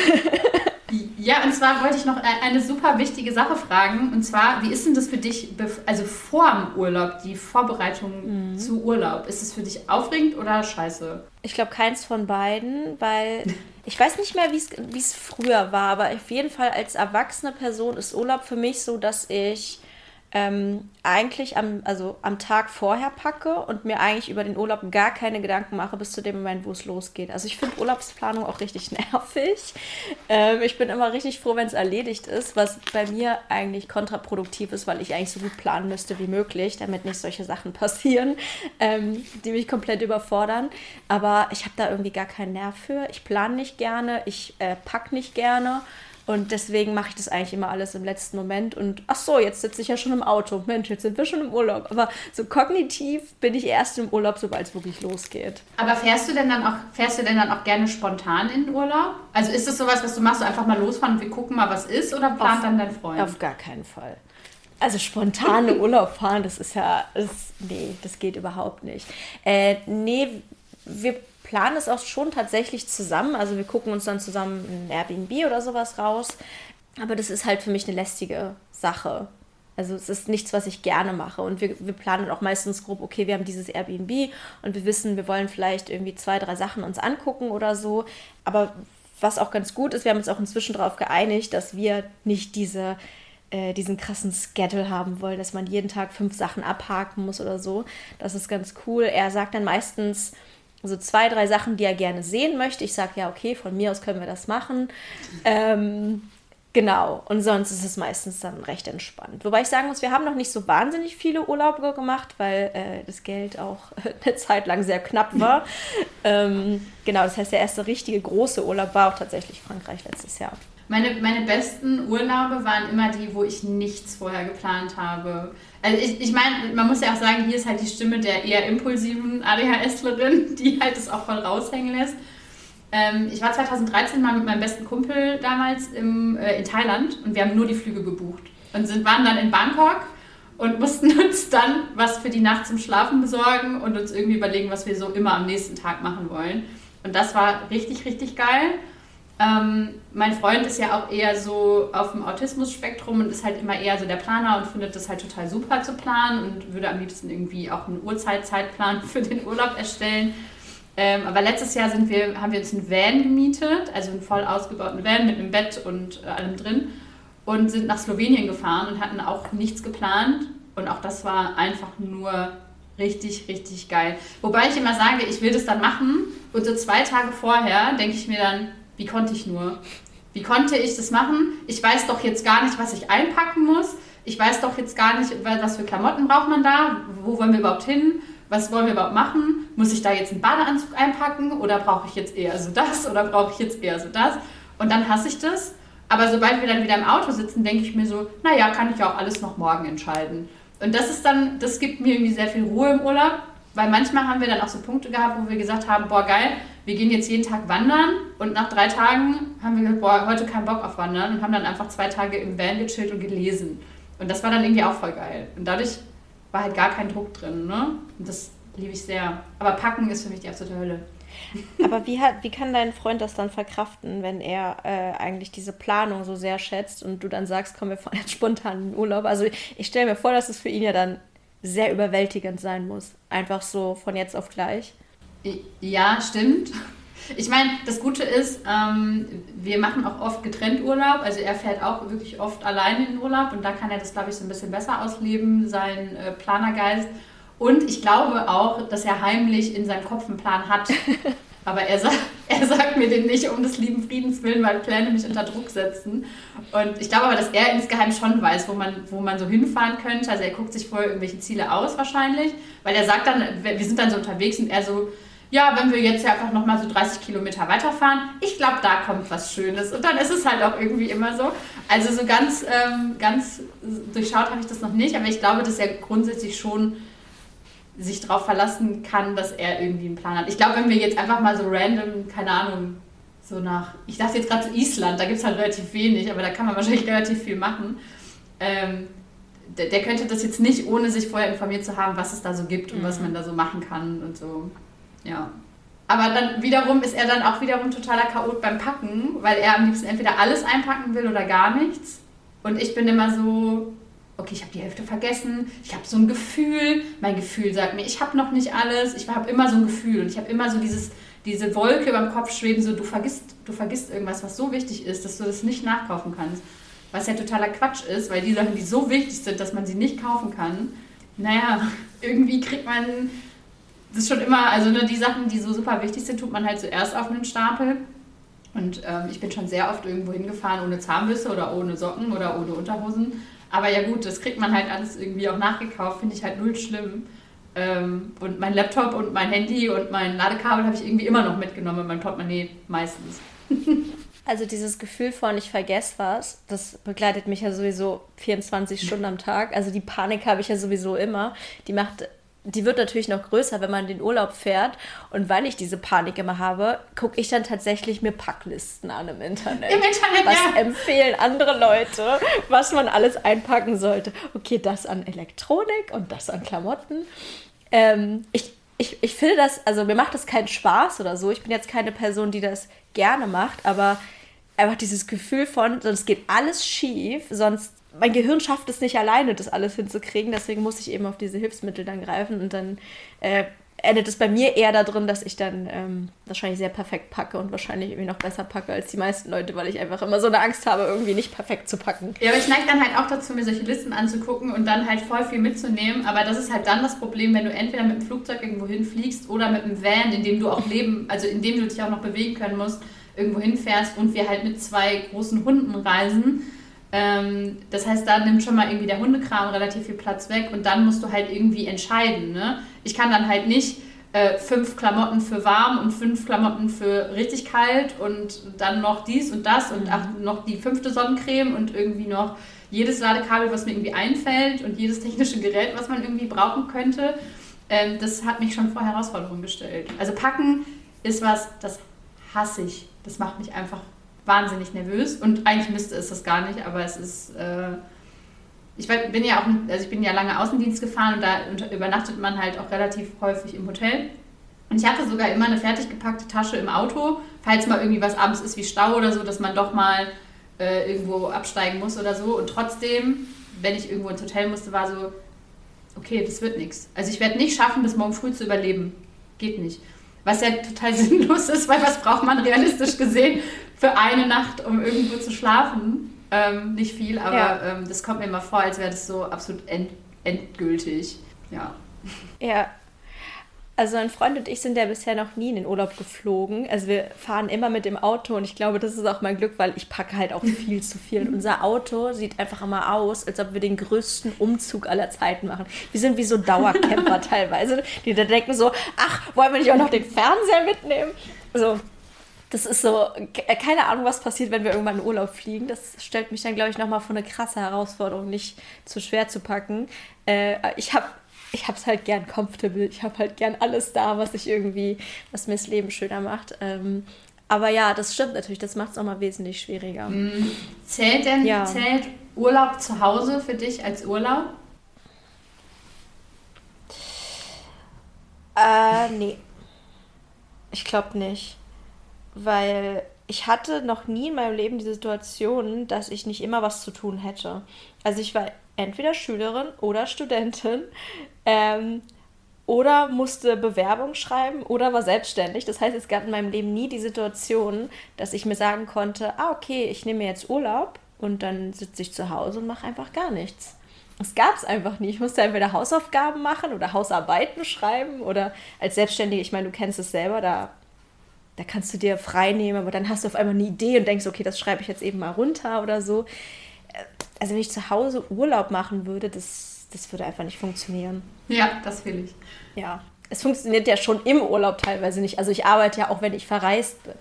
ja, und zwar wollte ich noch eine super wichtige Sache fragen. Und zwar, wie ist denn das für dich, also vor dem Urlaub, die Vorbereitung mhm. zu Urlaub? Ist es für dich aufregend oder scheiße? Ich glaube, keins von beiden, weil ich weiß nicht mehr, wie es früher war, aber auf jeden Fall als erwachsene Person ist Urlaub für mich so, dass ich ähm, eigentlich am, also am Tag vorher packe und mir eigentlich über den Urlaub gar keine Gedanken mache bis zu dem Moment, wo es losgeht. Also ich finde Urlaubsplanung auch richtig nervig. Ähm, ich bin immer richtig froh, wenn es erledigt ist, was bei mir eigentlich kontraproduktiv ist, weil ich eigentlich so gut planen müsste wie möglich, damit nicht solche Sachen passieren, ähm, die mich komplett überfordern. Aber ich habe da irgendwie gar keinen Nerv für. Ich plane nicht gerne, ich äh, packe nicht gerne. Und deswegen mache ich das eigentlich immer alles im letzten Moment. Und ach so, jetzt sitze ich ja schon im Auto. Mensch, jetzt sind wir schon im Urlaub. Aber so kognitiv bin ich erst im Urlaub, sobald es wirklich losgeht. Aber fährst du denn dann auch, fährst du denn dann auch gerne spontan in den Urlaub? Also ist das sowas, was du machst, so einfach mal losfahren und wir gucken mal, was ist? Oder plant auf, dann dein Freund? Auf gar keinen Fall. Also spontane Urlaub fahren, das ist ja, das, nee, das geht überhaupt nicht. Äh, nee, wir planen es auch schon tatsächlich zusammen. Also wir gucken uns dann zusammen ein Airbnb oder sowas raus. Aber das ist halt für mich eine lästige Sache. Also es ist nichts, was ich gerne mache. Und wir, wir planen auch meistens grob, okay, wir haben dieses Airbnb und wir wissen, wir wollen vielleicht irgendwie zwei, drei Sachen uns angucken oder so. Aber was auch ganz gut ist, wir haben uns auch inzwischen darauf geeinigt, dass wir nicht diese, äh, diesen krassen Schedule haben wollen, dass man jeden Tag fünf Sachen abhaken muss oder so. Das ist ganz cool. Er sagt dann meistens, so zwei, drei Sachen, die er gerne sehen möchte. Ich sage, ja, okay, von mir aus können wir das machen. Ähm, genau, und sonst ist es meistens dann recht entspannt. Wobei ich sagen muss, wir haben noch nicht so wahnsinnig viele Urlaube gemacht, weil äh, das Geld auch eine Zeit lang sehr knapp war. ähm, genau, das heißt, der erste richtige große Urlaub war auch tatsächlich Frankreich letztes Jahr. Meine, meine besten Urlaube waren immer die, wo ich nichts vorher geplant habe. Also ich, ich meine, man muss ja auch sagen, hier ist halt die Stimme der eher impulsiven ADHSlerin, die halt das auch voll raushängen lässt. Ähm, ich war 2013 mal mit meinem besten Kumpel damals im, äh, in Thailand und wir haben nur die Flüge gebucht und sind, waren dann in Bangkok und mussten uns dann was für die Nacht zum Schlafen besorgen und uns irgendwie überlegen, was wir so immer am nächsten Tag machen wollen. Und das war richtig, richtig geil. Ähm, mein Freund ist ja auch eher so auf dem Autismus-Spektrum und ist halt immer eher so der Planer und findet das halt total super zu planen und würde am liebsten irgendwie auch einen Uhrzeitzeitplan für den Urlaub erstellen. Ähm, aber letztes Jahr sind wir, haben wir uns einen Van gemietet, also einen voll ausgebauten Van mit einem Bett und äh, allem drin und sind nach Slowenien gefahren und hatten auch nichts geplant. Und auch das war einfach nur richtig, richtig geil. Wobei ich immer sage, ich will das dann machen und so zwei Tage vorher denke ich mir dann, wie konnte ich nur? Wie konnte ich das machen? Ich weiß doch jetzt gar nicht, was ich einpacken muss. Ich weiß doch jetzt gar nicht, was für Klamotten braucht man da? Wo wollen wir überhaupt hin? Was wollen wir überhaupt machen? Muss ich da jetzt einen Badeanzug einpacken oder brauche ich jetzt eher so das oder brauche ich jetzt eher so das? Und dann hasse ich das. Aber sobald wir dann wieder im Auto sitzen, denke ich mir so, naja, kann ich ja auch alles noch morgen entscheiden. Und das ist dann, das gibt mir irgendwie sehr viel Ruhe im Urlaub, weil manchmal haben wir dann auch so Punkte gehabt, wo wir gesagt haben, boah geil, wir gehen jetzt jeden Tag wandern und nach drei Tagen haben wir gesagt, boah, heute keinen Bock auf Wandern und haben dann einfach zwei Tage im Van gechillt und gelesen. Und das war dann irgendwie auch voll geil. Und dadurch war halt gar kein Druck drin, ne? Und das liebe ich sehr. Aber packen ist für mich die absolute Hölle. Aber wie, hat, wie kann dein Freund das dann verkraften, wenn er äh, eigentlich diese Planung so sehr schätzt und du dann sagst, komm, wir fahren jetzt spontan in den Urlaub? Also ich stelle mir vor, dass es für ihn ja dann sehr überwältigend sein muss. Einfach so von jetzt auf gleich. Ja, stimmt. Ich meine, das Gute ist, ähm, wir machen auch oft getrennt Urlaub. Also er fährt auch wirklich oft alleine in Urlaub und da kann er das, glaube ich, so ein bisschen besser ausleben, sein äh, Planergeist. Und ich glaube auch, dass er heimlich in seinem Kopf einen Plan hat. Aber er, sa er sagt mir den nicht um des lieben Friedens willen, weil Pläne mich unter Druck setzen. Und ich glaube aber, dass er insgeheim schon weiß, wo man, wo man so hinfahren könnte. Also er guckt sich vorher irgendwelche Ziele aus wahrscheinlich. Weil er sagt dann, wir sind dann so unterwegs und er so, ja, wenn wir jetzt ja einfach nochmal so 30 Kilometer weiterfahren, ich glaube, da kommt was Schönes. Und dann ist es halt auch irgendwie immer so. Also so ganz, ähm, ganz durchschaut habe ich das noch nicht, aber ich glaube, dass er grundsätzlich schon sich darauf verlassen kann, dass er irgendwie einen Plan hat. Ich glaube, wenn wir jetzt einfach mal so random, keine Ahnung, so nach, ich dachte jetzt gerade zu Island, da gibt es halt relativ wenig, aber da kann man wahrscheinlich relativ viel machen. Ähm, der, der, könnte das jetzt nicht, ohne sich vorher informiert zu haben, was es da so gibt und mhm. was man da so machen kann und so. Ja. Aber dann wiederum ist er dann auch wiederum totaler Chaot beim Packen, weil er am liebsten entweder alles einpacken will oder gar nichts. Und ich bin immer so, okay, ich habe die Hälfte vergessen, ich habe so ein Gefühl, mein Gefühl sagt mir, ich habe noch nicht alles, ich habe immer so ein Gefühl und ich habe immer so dieses, diese Wolke über dem Kopf schweben, so du vergisst, du vergisst irgendwas, was so wichtig ist, dass du das nicht nachkaufen kannst. Was ja totaler Quatsch ist, weil die Sachen, die so wichtig sind, dass man sie nicht kaufen kann, naja, irgendwie kriegt man das ist schon immer, also ne, die Sachen, die so super wichtig sind, tut man halt zuerst auf einen Stapel. Und ähm, ich bin schon sehr oft irgendwo hingefahren ohne Zahnbürste oder ohne Socken oder ohne Unterhosen. Aber ja gut, das kriegt man halt alles irgendwie auch nachgekauft, finde ich halt null schlimm. Ähm, und mein Laptop und mein Handy und mein Ladekabel habe ich irgendwie immer noch mitgenommen, mein Portemonnaie meistens. Also dieses Gefühl von ich vergesse was, das begleitet mich ja sowieso 24 Stunden am Tag. Also die Panik habe ich ja sowieso immer. Die macht die wird natürlich noch größer, wenn man in den Urlaub fährt. Und weil ich diese Panik immer habe, gucke ich dann tatsächlich mir Packlisten an im Internet. Im Internet, Was ja. empfehlen andere Leute, was man alles einpacken sollte. Okay, das an Elektronik und das an Klamotten. Ähm, ich, ich, ich finde das, also mir macht das keinen Spaß oder so. Ich bin jetzt keine Person, die das gerne macht, aber einfach dieses Gefühl von, sonst geht alles schief, sonst mein Gehirn schafft es nicht alleine, das alles hinzukriegen. Deswegen muss ich eben auf diese Hilfsmittel dann greifen. Und dann äh, endet es bei mir eher darin, dass ich dann ähm, wahrscheinlich sehr perfekt packe und wahrscheinlich irgendwie noch besser packe als die meisten Leute, weil ich einfach immer so eine Angst habe, irgendwie nicht perfekt zu packen. Ja, aber ich neige dann halt auch dazu, mir solche Listen anzugucken und dann halt voll viel mitzunehmen. Aber das ist halt dann das Problem, wenn du entweder mit dem Flugzeug irgendwo hinfliegst oder mit einem Van, in dem du auch leben, also in dem du dich auch noch bewegen können musst, irgendwo hinfährst und wir halt mit zwei großen Hunden reisen ähm, das heißt, da nimmt schon mal irgendwie der Hundekram relativ viel Platz weg und dann musst du halt irgendwie entscheiden. Ne? Ich kann dann halt nicht äh, fünf Klamotten für warm und fünf Klamotten für richtig kalt und dann noch dies und das und ach, noch die fünfte Sonnencreme und irgendwie noch jedes Ladekabel, was mir irgendwie einfällt und jedes technische Gerät, was man irgendwie brauchen könnte. Ähm, das hat mich schon vor Herausforderungen gestellt. Also packen ist was, das hasse ich. Das macht mich einfach wahnsinnig nervös und eigentlich müsste es das gar nicht, aber es ist. Äh, ich bin ja auch, also ich bin ja lange Außendienst gefahren und da übernachtet man halt auch relativ häufig im Hotel. Und ich hatte sogar immer eine fertig gepackte Tasche im Auto, falls mal irgendwie was abends ist wie Stau oder so, dass man doch mal äh, irgendwo absteigen muss oder so. Und trotzdem, wenn ich irgendwo ins Hotel musste, war so, okay, das wird nichts. Also ich werde nicht schaffen, bis morgen früh zu überleben. Geht nicht. Was ja total sinnlos ist, weil was braucht man realistisch gesehen für eine Nacht, um irgendwo zu schlafen? Ähm, nicht viel, aber ja. ähm, das kommt mir immer vor, als wäre das so absolut end endgültig. Ja. Ja, also ein Freund und ich sind ja bisher noch nie in den Urlaub geflogen. Also wir fahren immer mit dem Auto und ich glaube, das ist auch mein Glück, weil ich packe halt auch viel zu viel. Und unser Auto sieht einfach immer aus, als ob wir den größten Umzug aller Zeiten machen. Wir sind wie so Dauercamper teilweise, die da denken so, ach, wollen wir nicht auch noch den Fernseher mitnehmen? So, das ist so, keine Ahnung, was passiert, wenn wir irgendwann in Urlaub fliegen. Das stellt mich dann, glaube ich, nochmal vor eine krasse Herausforderung, nicht zu schwer zu packen. Äh, ich habe ich habe es halt gern comfortable. Ich habe halt gern alles da, was ich irgendwie, was mir das Leben schöner macht. Ähm, aber ja, das stimmt natürlich, das macht es auch mal wesentlich schwieriger. Mhm. Zählt denn ja. zählt Urlaub zu Hause für dich als Urlaub? Äh, nee. Ich glaube nicht. Weil ich hatte noch nie in meinem Leben die Situation, dass ich nicht immer was zu tun hätte. Also ich war entweder Schülerin oder Studentin ähm, oder musste Bewerbung schreiben oder war selbstständig. Das heißt, es gab in meinem Leben nie die Situation, dass ich mir sagen konnte, ah, okay, ich nehme jetzt Urlaub und dann sitze ich zu Hause und mache einfach gar nichts. Das gab es einfach nie. Ich musste entweder Hausaufgaben machen oder Hausarbeiten schreiben oder als Selbstständige, ich meine, du kennst es selber, da, da kannst du dir frei nehmen, aber dann hast du auf einmal eine Idee und denkst, okay, das schreibe ich jetzt eben mal runter oder so. Also wenn ich zu Hause Urlaub machen würde, das das würde einfach nicht funktionieren. Ja, das will ich. Ja, es funktioniert ja schon im Urlaub teilweise nicht. Also ich arbeite ja auch, wenn ich verreist bin.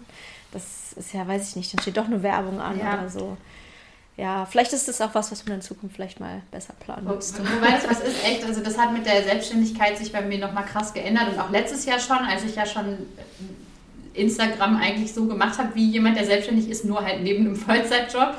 Das ist ja, weiß ich nicht, dann steht doch nur Werbung an ja. oder so. Ja, vielleicht ist das auch was, was man in Zukunft vielleicht mal besser planen müsste. Wobei das was ist echt, also das hat mit der Selbstständigkeit sich bei mir nochmal krass geändert und auch letztes Jahr schon, als ich ja schon Instagram eigentlich so gemacht habe, wie jemand, der selbstständig ist, nur halt neben einem Vollzeitjob.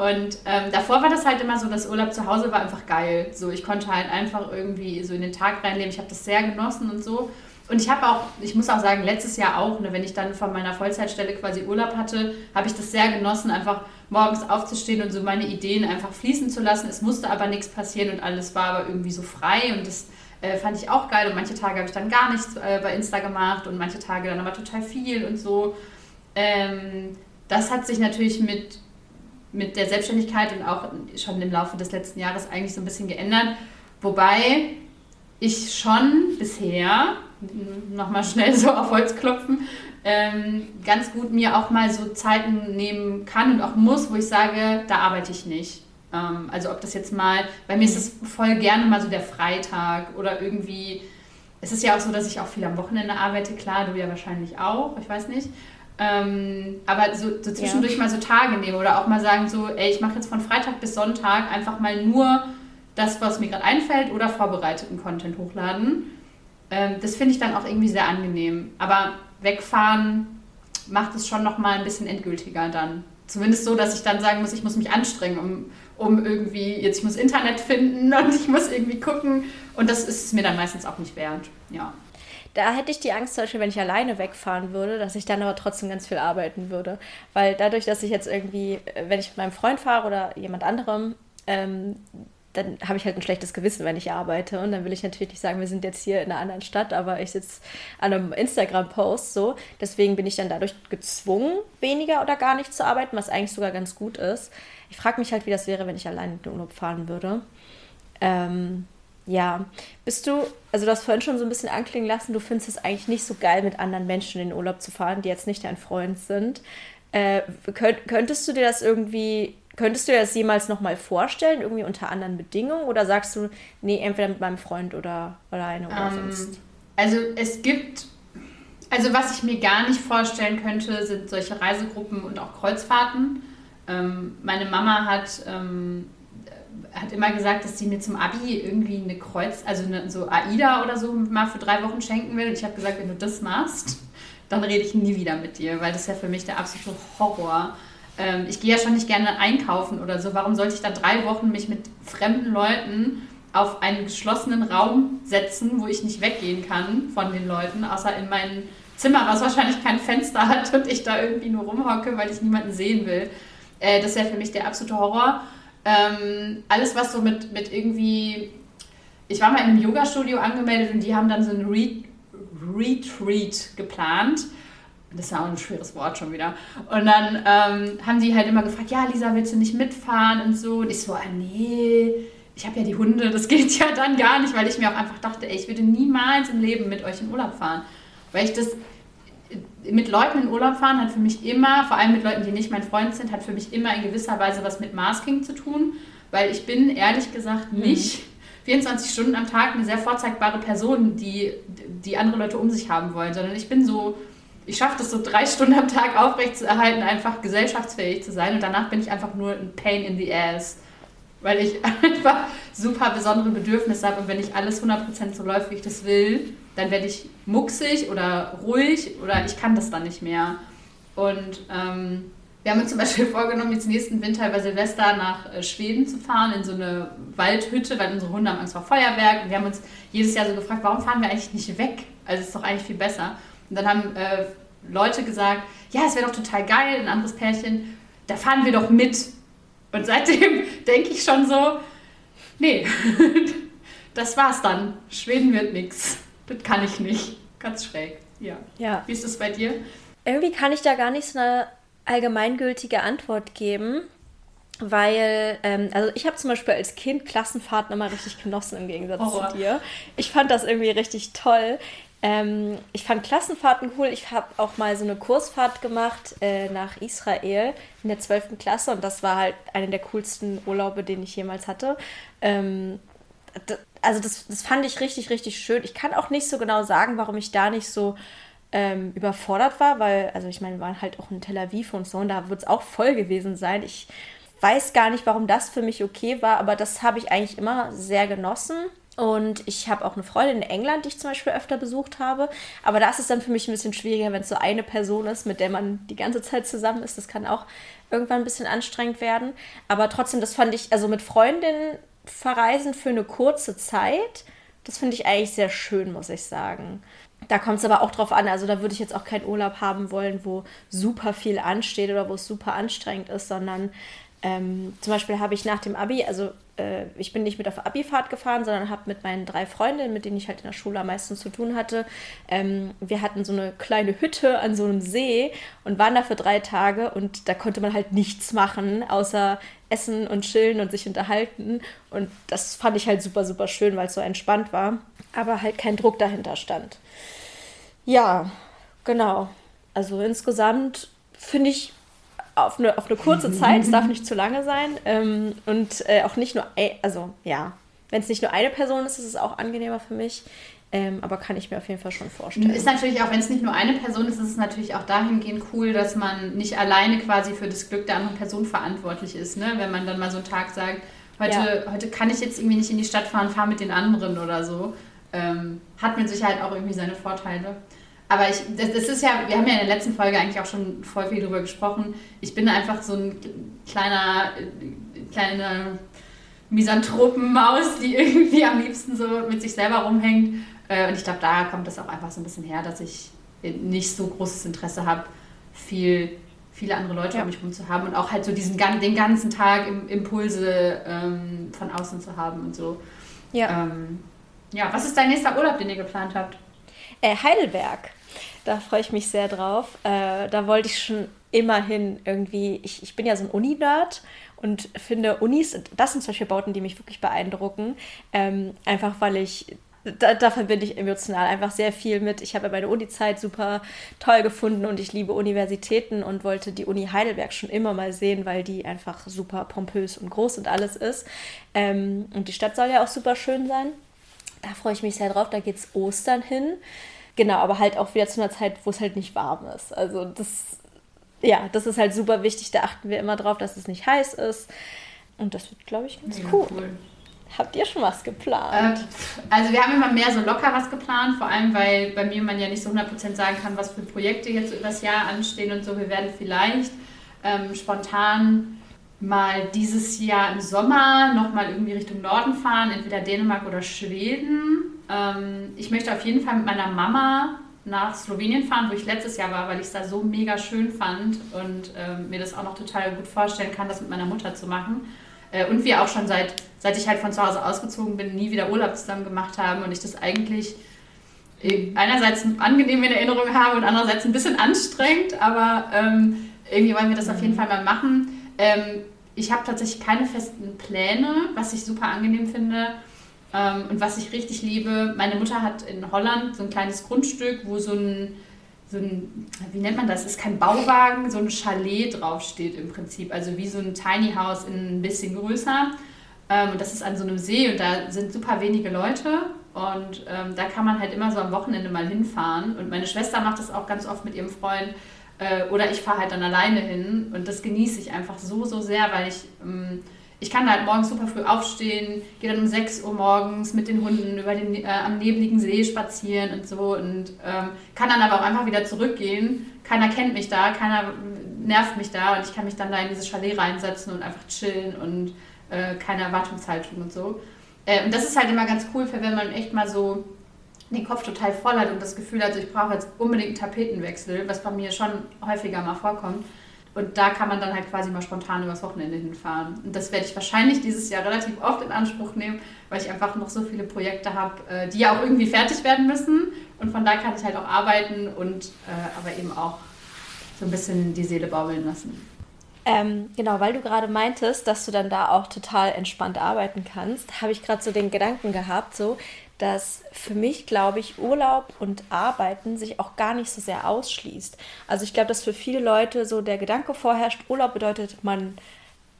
Und ähm, davor war das halt immer so, das Urlaub zu Hause war einfach geil. So, ich konnte halt einfach irgendwie so in den Tag reinleben. Ich habe das sehr genossen und so. Und ich habe auch, ich muss auch sagen, letztes Jahr auch, ne, wenn ich dann von meiner Vollzeitstelle quasi Urlaub hatte, habe ich das sehr genossen, einfach morgens aufzustehen und so meine Ideen einfach fließen zu lassen. Es musste aber nichts passieren und alles war aber irgendwie so frei und das äh, fand ich auch geil. Und manche Tage habe ich dann gar nichts äh, bei Insta gemacht und manche Tage dann aber total viel und so. Ähm, das hat sich natürlich mit mit der Selbstständigkeit und auch schon im Laufe des letzten Jahres eigentlich so ein bisschen geändert. Wobei ich schon bisher, nochmal schnell so auf Holz klopfen, ähm, ganz gut mir auch mal so Zeiten nehmen kann und auch muss, wo ich sage, da arbeite ich nicht. Ähm, also ob das jetzt mal, bei mir ist es voll gerne mal so der Freitag oder irgendwie, es ist ja auch so, dass ich auch viel am Wochenende arbeite, klar, du ja wahrscheinlich auch, ich weiß nicht. Ähm, aber so, so zwischendurch ja. mal so Tage nehmen oder auch mal sagen, so, ey, ich mache jetzt von Freitag bis Sonntag einfach mal nur das, was mir gerade einfällt oder vorbereiteten Content hochladen. Ähm, das finde ich dann auch irgendwie sehr angenehm. Aber wegfahren macht es schon nochmal ein bisschen endgültiger dann. Zumindest so, dass ich dann sagen muss, ich muss mich anstrengen, um, um irgendwie, jetzt ich muss Internet finden und ich muss irgendwie gucken. Und das ist es mir dann meistens auch nicht wert. Ja. Da hätte ich die Angst, zum Beispiel, wenn ich alleine wegfahren würde, dass ich dann aber trotzdem ganz viel arbeiten würde. Weil dadurch, dass ich jetzt irgendwie, äh, wenn ich mit meinem Freund fahre oder jemand anderem, ähm, dann habe ich halt ein schlechtes Gewissen, wenn ich arbeite. Und dann will ich natürlich nicht sagen, wir sind jetzt hier in einer anderen Stadt, aber ich sitze an einem Instagram-Post so. Deswegen bin ich dann dadurch gezwungen, weniger oder gar nicht zu arbeiten, was eigentlich sogar ganz gut ist. Ich frage mich halt, wie das wäre, wenn ich allein in den Urlaub fahren würde. Ähm, ja, bist du, also du hast vorhin schon so ein bisschen anklingen lassen, du findest es eigentlich nicht so geil, mit anderen Menschen in den Urlaub zu fahren, die jetzt nicht dein Freund sind. Äh, könnt, könntest du dir das irgendwie, könntest du dir das jemals nochmal vorstellen, irgendwie unter anderen Bedingungen? Oder sagst du, nee, entweder mit meinem Freund oder alleine oder um, ähm, sonst? Also es gibt, also was ich mir gar nicht vorstellen könnte, sind solche Reisegruppen und auch Kreuzfahrten. Ähm, meine Mama hat ähm, hat immer gesagt, dass sie mir zum Abi irgendwie eine Kreuz, also eine, so AIDA oder so mal für drei Wochen schenken will. Und ich habe gesagt, wenn du das machst, dann rede ich nie wieder mit dir, weil das ist ja für mich der absolute Horror. Ähm, ich gehe ja schon nicht gerne einkaufen oder so. Warum sollte ich da drei Wochen mich mit fremden Leuten auf einen geschlossenen Raum setzen, wo ich nicht weggehen kann von den Leuten, außer in mein Zimmer, was wahrscheinlich kein Fenster hat und ich da irgendwie nur rumhocke, weil ich niemanden sehen will. Äh, das ist ja für mich der absolute Horror. Ähm, alles, was so mit, mit irgendwie. Ich war mal in einem Yoga-Studio angemeldet und die haben dann so ein Re Retreat geplant. Das ist ja auch ein schweres Wort schon wieder. Und dann ähm, haben die halt immer gefragt: Ja, Lisa, willst du nicht mitfahren und so? Und ich so: ah, Nee, ich habe ja die Hunde, das geht ja dann gar nicht, weil ich mir auch einfach dachte, ey, ich würde niemals im Leben mit euch in Urlaub fahren. Weil ich das mit Leuten in Urlaub fahren hat für mich immer, vor allem mit Leuten, die nicht mein Freund sind, hat für mich immer in gewisser Weise was mit Masking zu tun, weil ich bin ehrlich gesagt mhm. nicht mhm. 24 Stunden am Tag eine sehr vorzeigbare Person, die, die andere Leute um sich haben wollen, sondern ich bin so, ich schaffe das so drei Stunden am Tag aufrecht zu erhalten, einfach gesellschaftsfähig zu sein und danach bin ich einfach nur ein Pain in the Ass weil ich einfach super besondere Bedürfnisse habe und wenn nicht alles 100% so läuft, wie ich das will, dann werde ich mucksig oder ruhig oder ich kann das dann nicht mehr. Und ähm, wir haben uns zum Beispiel vorgenommen, jetzt nächsten Winter über Silvester nach äh, Schweden zu fahren, in so eine Waldhütte, weil unsere Hunde haben Angst vor Feuerwerk. Und wir haben uns jedes Jahr so gefragt, warum fahren wir eigentlich nicht weg? Also es ist doch eigentlich viel besser. Und dann haben äh, Leute gesagt, ja, es wäre doch total geil, ein anderes Pärchen, da fahren wir doch mit. Und seitdem denke ich schon so, nee, das war's dann. Schweden wird nichts. Das kann ich nicht. Ganz schräg. Ja. ja. Wie ist es bei dir? Irgendwie kann ich da gar nicht so eine allgemeingültige Antwort geben, weil, ähm, also ich habe zum Beispiel als Kind Klassenfahrten immer richtig genossen im Gegensatz Horror. zu dir. Ich fand das irgendwie richtig toll. Ähm, ich fand Klassenfahrten cool. Ich habe auch mal so eine Kursfahrt gemacht äh, nach Israel in der 12. Klasse und das war halt einer der coolsten Urlaube, den ich jemals hatte. Ähm, also das, das fand ich richtig, richtig schön. Ich kann auch nicht so genau sagen, warum ich da nicht so ähm, überfordert war, weil, also ich meine, wir waren halt auch in Tel Aviv und so und da wird es auch voll gewesen sein. Ich weiß gar nicht, warum das für mich okay war, aber das habe ich eigentlich immer sehr genossen. Und ich habe auch eine Freundin in England, die ich zum Beispiel öfter besucht habe. Aber da ist es dann für mich ein bisschen schwieriger, wenn es so eine Person ist, mit der man die ganze Zeit zusammen ist. Das kann auch irgendwann ein bisschen anstrengend werden. Aber trotzdem, das fand ich, also mit Freundinnen verreisen für eine kurze Zeit, das finde ich eigentlich sehr schön, muss ich sagen. Da kommt es aber auch drauf an. Also da würde ich jetzt auch keinen Urlaub haben wollen, wo super viel ansteht oder wo es super anstrengend ist, sondern ähm, zum Beispiel habe ich nach dem Abi, also äh, ich bin nicht mit auf Abifahrt gefahren, sondern habe mit meinen drei Freundinnen, mit denen ich halt in der Schule am meisten zu tun hatte, ähm, wir hatten so eine kleine Hütte an so einem See und waren da für drei Tage und da konnte man halt nichts machen, außer essen und chillen und sich unterhalten. Und das fand ich halt super, super schön, weil es so entspannt war, aber halt kein Druck dahinter stand. Ja, genau. Also insgesamt finde ich auf eine, auf eine kurze Zeit, es darf nicht zu lange sein. Ähm, und äh, auch nicht nur, also ja, wenn es nicht nur eine Person ist, ist es auch angenehmer für mich. Ähm, aber kann ich mir auf jeden Fall schon vorstellen. Ist natürlich auch, wenn es nicht nur eine Person ist, ist es natürlich auch dahingehend cool, dass man nicht alleine quasi für das Glück der anderen Person verantwortlich ist. Ne? Wenn man dann mal so einen Tag sagt, heute, ja. heute kann ich jetzt irgendwie nicht in die Stadt fahren, fahr mit den anderen oder so. Ähm, hat mit Sicherheit auch irgendwie seine Vorteile. Aber ich, das, das, ist ja, wir haben ja in der letzten Folge eigentlich auch schon voll viel darüber gesprochen. Ich bin einfach so ein kleiner, kleine Misanthropenmaus, die irgendwie am liebsten so mit sich selber rumhängt. Äh, und ich glaube, da kommt das auch einfach so ein bisschen her, dass ich nicht so großes Interesse habe, viel, viele andere Leute ja. um mich herum zu haben und auch halt so diesen den ganzen Tag Impulse ähm, von außen zu haben und so. Ja. Ähm, ja, was ist dein nächster Urlaub, den ihr geplant habt? Äh, Heidelberg. Da freue ich mich sehr drauf. Äh, da wollte ich schon immerhin irgendwie, ich, ich bin ja so ein Uni-Nerd und finde Unis, das sind solche Bauten, die mich wirklich beeindrucken. Ähm, einfach weil ich da, da, verbinde ich emotional einfach sehr viel mit. Ich habe meine Uni-Zeit super toll gefunden und ich liebe Universitäten und wollte die Uni Heidelberg schon immer mal sehen, weil die einfach super pompös und groß und alles ist. Ähm, und die Stadt soll ja auch super schön sein. Da freue ich mich sehr drauf. Da geht es Ostern hin. Genau, aber halt auch wieder zu einer Zeit, wo es halt nicht warm ist. Also das, ja, das ist halt super wichtig. Da achten wir immer drauf, dass es nicht heiß ist. Und das wird, glaube ich, ganz ja, cool. cool. Habt ihr schon was geplant? Äh, also wir haben immer mehr so locker was geplant, vor allem weil bei mir man ja nicht so 100% sagen kann, was für Projekte jetzt über das Jahr anstehen und so. Wir werden vielleicht ähm, spontan mal dieses Jahr im Sommer nochmal irgendwie Richtung Norden fahren, entweder Dänemark oder Schweden. Ähm, ich möchte auf jeden Fall mit meiner Mama nach Slowenien fahren, wo ich letztes Jahr war, weil ich es da so mega schön fand und ähm, mir das auch noch total gut vorstellen kann, das mit meiner Mutter zu machen. Äh, und wir auch schon seit, seit ich halt von zu Hause ausgezogen bin, nie wieder Urlaub zusammen gemacht haben und ich das eigentlich äh, einerseits angenehm in Erinnerung habe und andererseits ein bisschen anstrengend, aber ähm, irgendwie wollen wir das auf jeden Fall mal machen. Ähm, ich habe tatsächlich keine festen Pläne, was ich super angenehm finde. Ähm, und was ich richtig liebe, meine Mutter hat in Holland so ein kleines Grundstück, wo so ein, so ein, wie nennt man das? Ist kein Bauwagen, so ein Chalet draufsteht im Prinzip. Also wie so ein Tiny House in ein bisschen größer. Ähm, und das ist an so einem See und da sind super wenige Leute. Und ähm, da kann man halt immer so am Wochenende mal hinfahren. Und meine Schwester macht das auch ganz oft mit ihrem Freund. Äh, oder ich fahre halt dann alleine hin. Und das genieße ich einfach so, so sehr, weil ich, ähm, ich kann halt morgens super früh aufstehen, gehe dann um 6 Uhr morgens mit den Hunden über den äh, am nebligen See spazieren und so. Und ähm, kann dann aber auch einfach wieder zurückgehen. Keiner kennt mich da, keiner nervt mich da. Und ich kann mich dann da in dieses Chalet reinsetzen und einfach chillen und äh, keine Erwartungshaltung und so. Äh, und das ist halt immer ganz cool, wenn man echt mal so den Kopf total voll hat und das Gefühl hat, ich brauche jetzt unbedingt einen Tapetenwechsel, was bei mir schon häufiger mal vorkommt. Und da kann man dann halt quasi mal spontan übers Wochenende hinfahren. Und das werde ich wahrscheinlich dieses Jahr relativ oft in Anspruch nehmen, weil ich einfach noch so viele Projekte habe, äh, die ja auch irgendwie fertig werden müssen. Und von da kann ich halt auch arbeiten und äh, aber eben auch so ein bisschen die Seele baumeln lassen. Ähm, genau, weil du gerade meintest, dass du dann da auch total entspannt arbeiten kannst, habe ich gerade so den Gedanken gehabt, so, dass für mich, glaube ich, Urlaub und Arbeiten sich auch gar nicht so sehr ausschließt. Also ich glaube, dass für viele Leute so der Gedanke vorherrscht, Urlaub bedeutet, man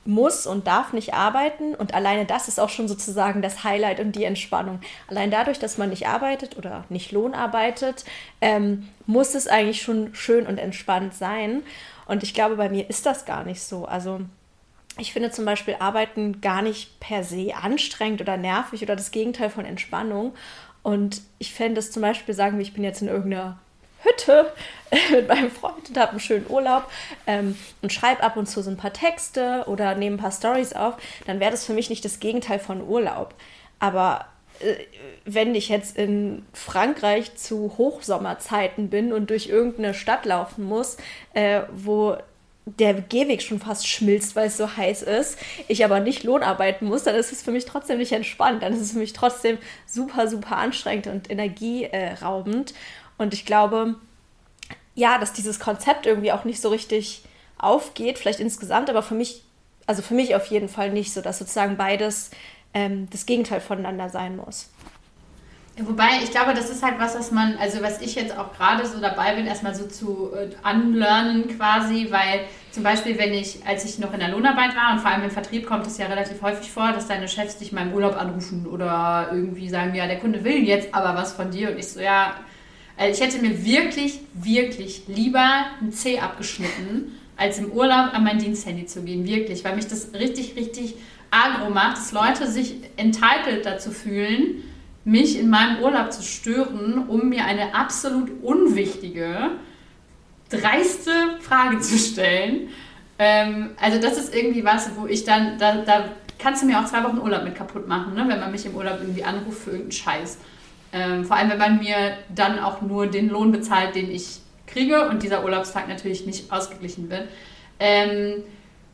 muss und darf nicht arbeiten und alleine das ist auch schon sozusagen das Highlight und die Entspannung. Allein dadurch, dass man nicht arbeitet oder nicht Lohn arbeitet, ähm, muss es eigentlich schon schön und entspannt sein. Und ich glaube, bei mir ist das gar nicht so. Also ich finde zum Beispiel Arbeiten gar nicht per se anstrengend oder nervig oder das Gegenteil von Entspannung. Und ich fände es zum Beispiel, sagen wir, ich bin jetzt in irgendeiner Hütte mit meinem Freund und habe einen schönen Urlaub ähm, und schreibe ab und zu so ein paar Texte oder nehme ein paar Stories auf, dann wäre das für mich nicht das Gegenteil von Urlaub. Aber äh, wenn ich jetzt in Frankreich zu Hochsommerzeiten bin und durch irgendeine Stadt laufen muss, äh, wo der Gehweg schon fast schmilzt, weil es so heiß ist, ich aber nicht Lohn arbeiten muss, dann ist es für mich trotzdem nicht entspannt. Dann ist es für mich trotzdem super, super anstrengend und energieraubend. Und ich glaube, ja, dass dieses Konzept irgendwie auch nicht so richtig aufgeht, vielleicht insgesamt, aber für mich, also für mich auf jeden Fall nicht so, dass sozusagen beides ähm, das Gegenteil voneinander sein muss. Wobei, ich glaube, das ist halt was, was man, also was ich jetzt auch gerade so dabei bin, erstmal so zu äh, unlearnen quasi, weil zum Beispiel, wenn ich, als ich noch in der Lohnarbeit war und vor allem im Vertrieb kommt es ja relativ häufig vor, dass deine Chefs dich mal im Urlaub anrufen oder irgendwie sagen, ja, der Kunde will jetzt aber was von dir. Und ich so, ja, also ich hätte mir wirklich, wirklich lieber ein C abgeschnitten, als im Urlaub an mein Diensthandy zu gehen, wirklich, weil mich das richtig, richtig agro macht, dass Leute sich entitled dazu fühlen, mich in meinem Urlaub zu stören, um mir eine absolut unwichtige, dreiste Frage zu stellen. Ähm, also das ist irgendwie was, wo ich dann, da, da kannst du mir auch zwei Wochen Urlaub mit kaputt machen, ne? wenn man mich im Urlaub irgendwie anruft für irgendeinen Scheiß. Ähm, vor allem, wenn man mir dann auch nur den Lohn bezahlt, den ich kriege und dieser Urlaubstag natürlich nicht ausgeglichen wird. Ähm,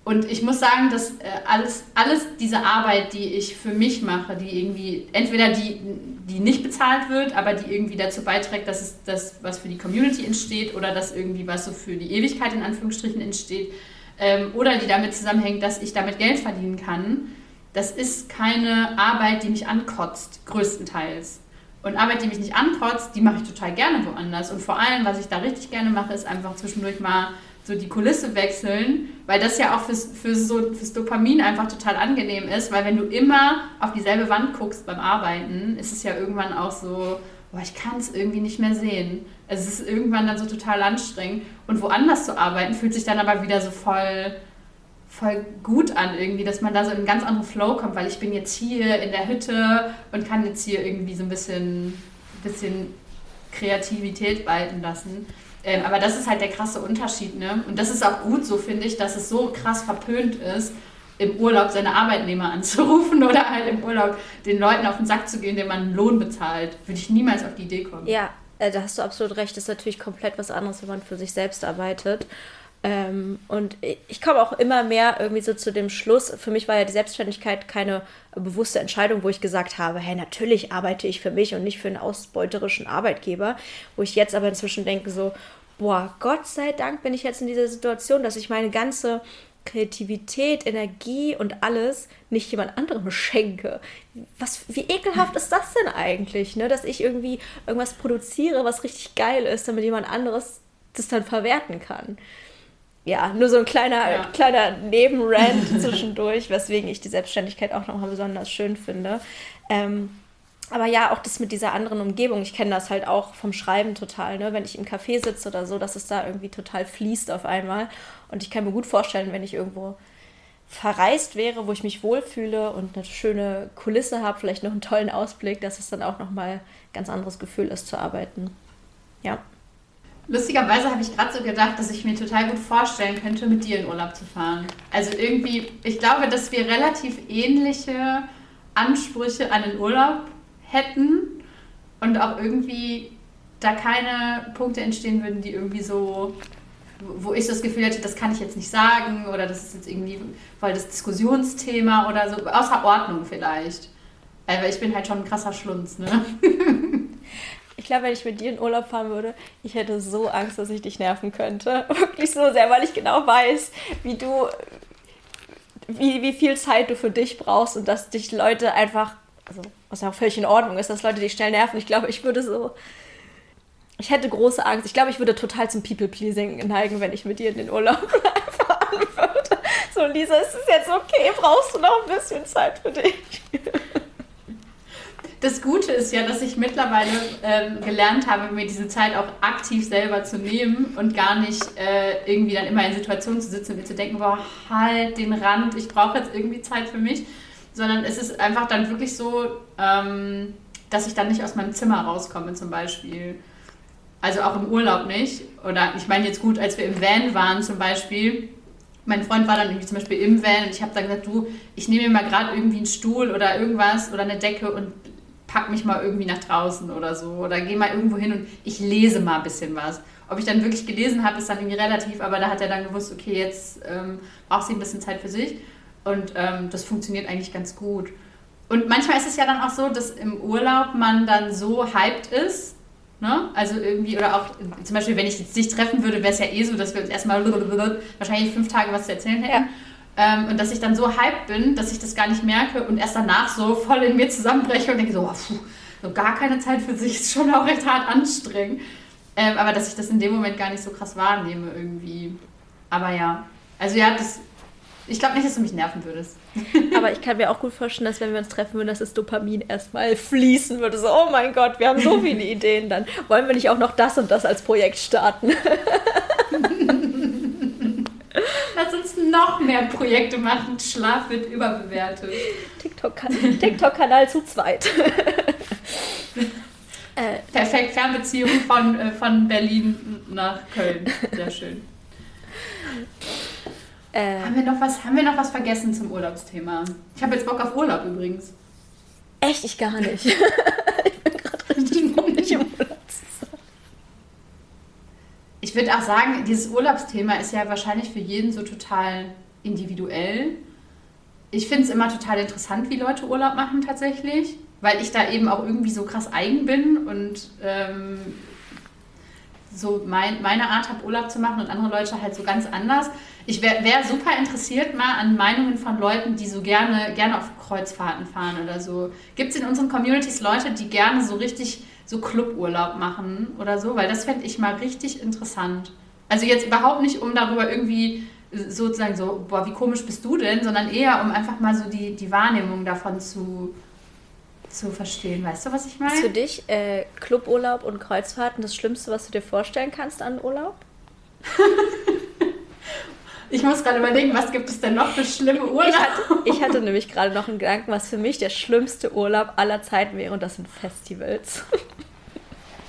und ich muss sagen, dass äh, alles, alles diese Arbeit, die ich für mich mache, die irgendwie, entweder die, die nicht bezahlt wird, aber die irgendwie dazu beiträgt, dass es das, was für die Community entsteht oder dass irgendwie was so für die Ewigkeit in Anführungsstrichen entsteht, ähm, oder die damit zusammenhängt, dass ich damit Geld verdienen kann, das ist keine Arbeit, die mich ankotzt, größtenteils. Und Arbeit, die mich nicht ankotzt, die mache ich total gerne woanders. Und vor allem, was ich da richtig gerne mache, ist einfach zwischendurch mal so die Kulisse wechseln, weil das ja auch fürs, fürs, so, fürs Dopamin einfach total angenehm ist, weil wenn du immer auf dieselbe Wand guckst beim Arbeiten, ist es ja irgendwann auch so, boah, ich kann es irgendwie nicht mehr sehen. Es ist irgendwann dann so total anstrengend. Und woanders zu arbeiten, fühlt sich dann aber wieder so voll, voll gut an irgendwie, dass man da so in einen ganz anderen Flow kommt, weil ich bin jetzt hier in der Hütte und kann jetzt hier irgendwie so ein bisschen, bisschen Kreativität walten lassen. Ähm, aber das ist halt der krasse Unterschied. Ne? Und das ist auch gut so, finde ich, dass es so krass verpönt ist, im Urlaub seine Arbeitnehmer anzurufen oder halt im Urlaub den Leuten auf den Sack zu gehen, denen man einen Lohn bezahlt. Würde ich niemals auf die Idee kommen. Ja, äh, da hast du absolut recht. Das ist natürlich komplett was anderes, wenn man für sich selbst arbeitet. Ähm, und ich komme auch immer mehr irgendwie so zu dem Schluss, für mich war ja die Selbstständigkeit keine bewusste Entscheidung, wo ich gesagt habe, hey, natürlich arbeite ich für mich und nicht für einen ausbeuterischen Arbeitgeber, wo ich jetzt aber inzwischen denke so, boah, Gott sei Dank bin ich jetzt in dieser Situation, dass ich meine ganze Kreativität, Energie und alles nicht jemand anderem schenke. Was, wie ekelhaft ist das denn eigentlich, ne? dass ich irgendwie irgendwas produziere, was richtig geil ist, damit jemand anderes das dann verwerten kann. Ja, nur so ein kleiner, ja. kleiner Nebenrand zwischendurch, weswegen ich die Selbstständigkeit auch nochmal besonders schön finde. Ähm, aber ja, auch das mit dieser anderen Umgebung. Ich kenne das halt auch vom Schreiben total, ne? wenn ich im Café sitze oder so, dass es da irgendwie total fließt auf einmal. Und ich kann mir gut vorstellen, wenn ich irgendwo verreist wäre, wo ich mich wohlfühle und eine schöne Kulisse habe, vielleicht noch einen tollen Ausblick, dass es dann auch nochmal ein ganz anderes Gefühl ist zu arbeiten. Ja. Lustigerweise habe ich gerade so gedacht, dass ich mir total gut vorstellen könnte, mit dir in Urlaub zu fahren. Also irgendwie, ich glaube, dass wir relativ ähnliche Ansprüche an den Urlaub hätten und auch irgendwie da keine Punkte entstehen würden, die irgendwie so, wo ich das Gefühl hätte, das kann ich jetzt nicht sagen oder das ist jetzt irgendwie voll das Diskussionsthema oder so, außer Ordnung vielleicht. Weil ich bin halt schon ein krasser Schlunz, ne? Ich glaube, wenn ich mit dir in Urlaub fahren würde, ich hätte so Angst, dass ich dich nerven könnte. Wirklich so sehr, weil ich genau weiß, wie du, wie, wie viel Zeit du für dich brauchst und dass dich Leute einfach also was ja auch völlig in Ordnung ist, dass Leute dich schnell nerven. Ich glaube, ich würde so, ich hätte große Angst. Ich glaube, ich würde total zum People-Pleasing neigen, wenn ich mit dir in den Urlaub fahren würde. So, Lisa, ist es jetzt okay? Brauchst du noch ein bisschen Zeit für dich? Das Gute ist ja, dass ich mittlerweile ähm, gelernt habe, mir diese Zeit auch aktiv selber zu nehmen und gar nicht äh, irgendwie dann immer in Situationen zu sitzen und mir zu denken, boah, halt den Rand, ich brauche jetzt irgendwie Zeit für mich, sondern es ist einfach dann wirklich so, ähm, dass ich dann nicht aus meinem Zimmer rauskomme zum Beispiel. Also auch im Urlaub nicht. Oder ich meine jetzt gut, als wir im Van waren zum Beispiel, mein Freund war dann irgendwie zum Beispiel im Van und ich habe dann gesagt, du, ich nehme mir mal gerade irgendwie einen Stuhl oder irgendwas oder eine Decke und pack mich mal irgendwie nach draußen oder so. Oder gehe mal irgendwo hin und ich lese mal ein bisschen was. Ob ich dann wirklich gelesen habe, ist dann irgendwie relativ, aber da hat er dann gewusst, okay, jetzt ähm, braucht sie ein bisschen Zeit für sich. Und ähm, das funktioniert eigentlich ganz gut. Und manchmal ist es ja dann auch so, dass im Urlaub man dann so hyped ist. Ne? Also irgendwie, oder auch zum Beispiel, wenn ich jetzt dich treffen würde, wäre es ja eh so, dass wir uns erstmal wahrscheinlich fünf Tage was zu erzählen hätten. Ja. Ähm, und dass ich dann so hyped bin, dass ich das gar nicht merke und erst danach so voll in mir zusammenbreche und denke so, oh, puh, so gar keine Zeit für sich ist schon auch recht hart anstrengend. Ähm, aber dass ich das in dem Moment gar nicht so krass wahrnehme irgendwie. Aber ja, also ja, das ich glaube nicht, dass du mich nerven würdest. Aber ich kann mir auch gut vorstellen, dass wenn wir uns treffen würden, dass das Dopamin erstmal fließen würde. So, oh mein Gott, wir haben so viele Ideen. Dann wollen wir nicht auch noch das und das als Projekt starten. Lass uns noch mehr Projekte machen. Schlaf wird überbewertet. TikTok-Kanal TikTok zu zweit. Äh, Perfekt, Fernbeziehung von, äh, von Berlin nach Köln. Sehr schön. Äh, haben, wir noch was, haben wir noch was vergessen zum Urlaubsthema? Ich habe jetzt Bock auf Urlaub übrigens. Echt? Ich gar nicht. ich bin gerade richtig freundlich im Urlaub zu sein. Ich würde auch sagen, dieses Urlaubsthema ist ja wahrscheinlich für jeden so total individuell. Ich finde es immer total interessant, wie Leute Urlaub machen tatsächlich, weil ich da eben auch irgendwie so krass eigen bin und ähm, so mein, meine Art habe, Urlaub zu machen und andere Leute halt so ganz anders. Ich wäre wär super interessiert mal an Meinungen von Leuten, die so gerne, gerne auf Kreuzfahrten fahren oder so. Gibt es in unseren Communities Leute, die gerne so richtig so Cluburlaub machen oder so? Weil das fände ich mal richtig interessant. Also jetzt überhaupt nicht, um darüber irgendwie sozusagen so, boah, wie komisch bist du denn, sondern eher, um einfach mal so die, die Wahrnehmung davon zu, zu verstehen. Weißt du, was ich meine? Ist für dich äh, Cluburlaub und Kreuzfahrten das Schlimmste, was du dir vorstellen kannst an Urlaub? Ich muss gerade überlegen, was gibt es denn noch für schlimme Urlaube? Ich hatte, ich hatte nämlich gerade noch einen Gedanken, was für mich der schlimmste Urlaub aller Zeiten wäre, und das sind Festivals.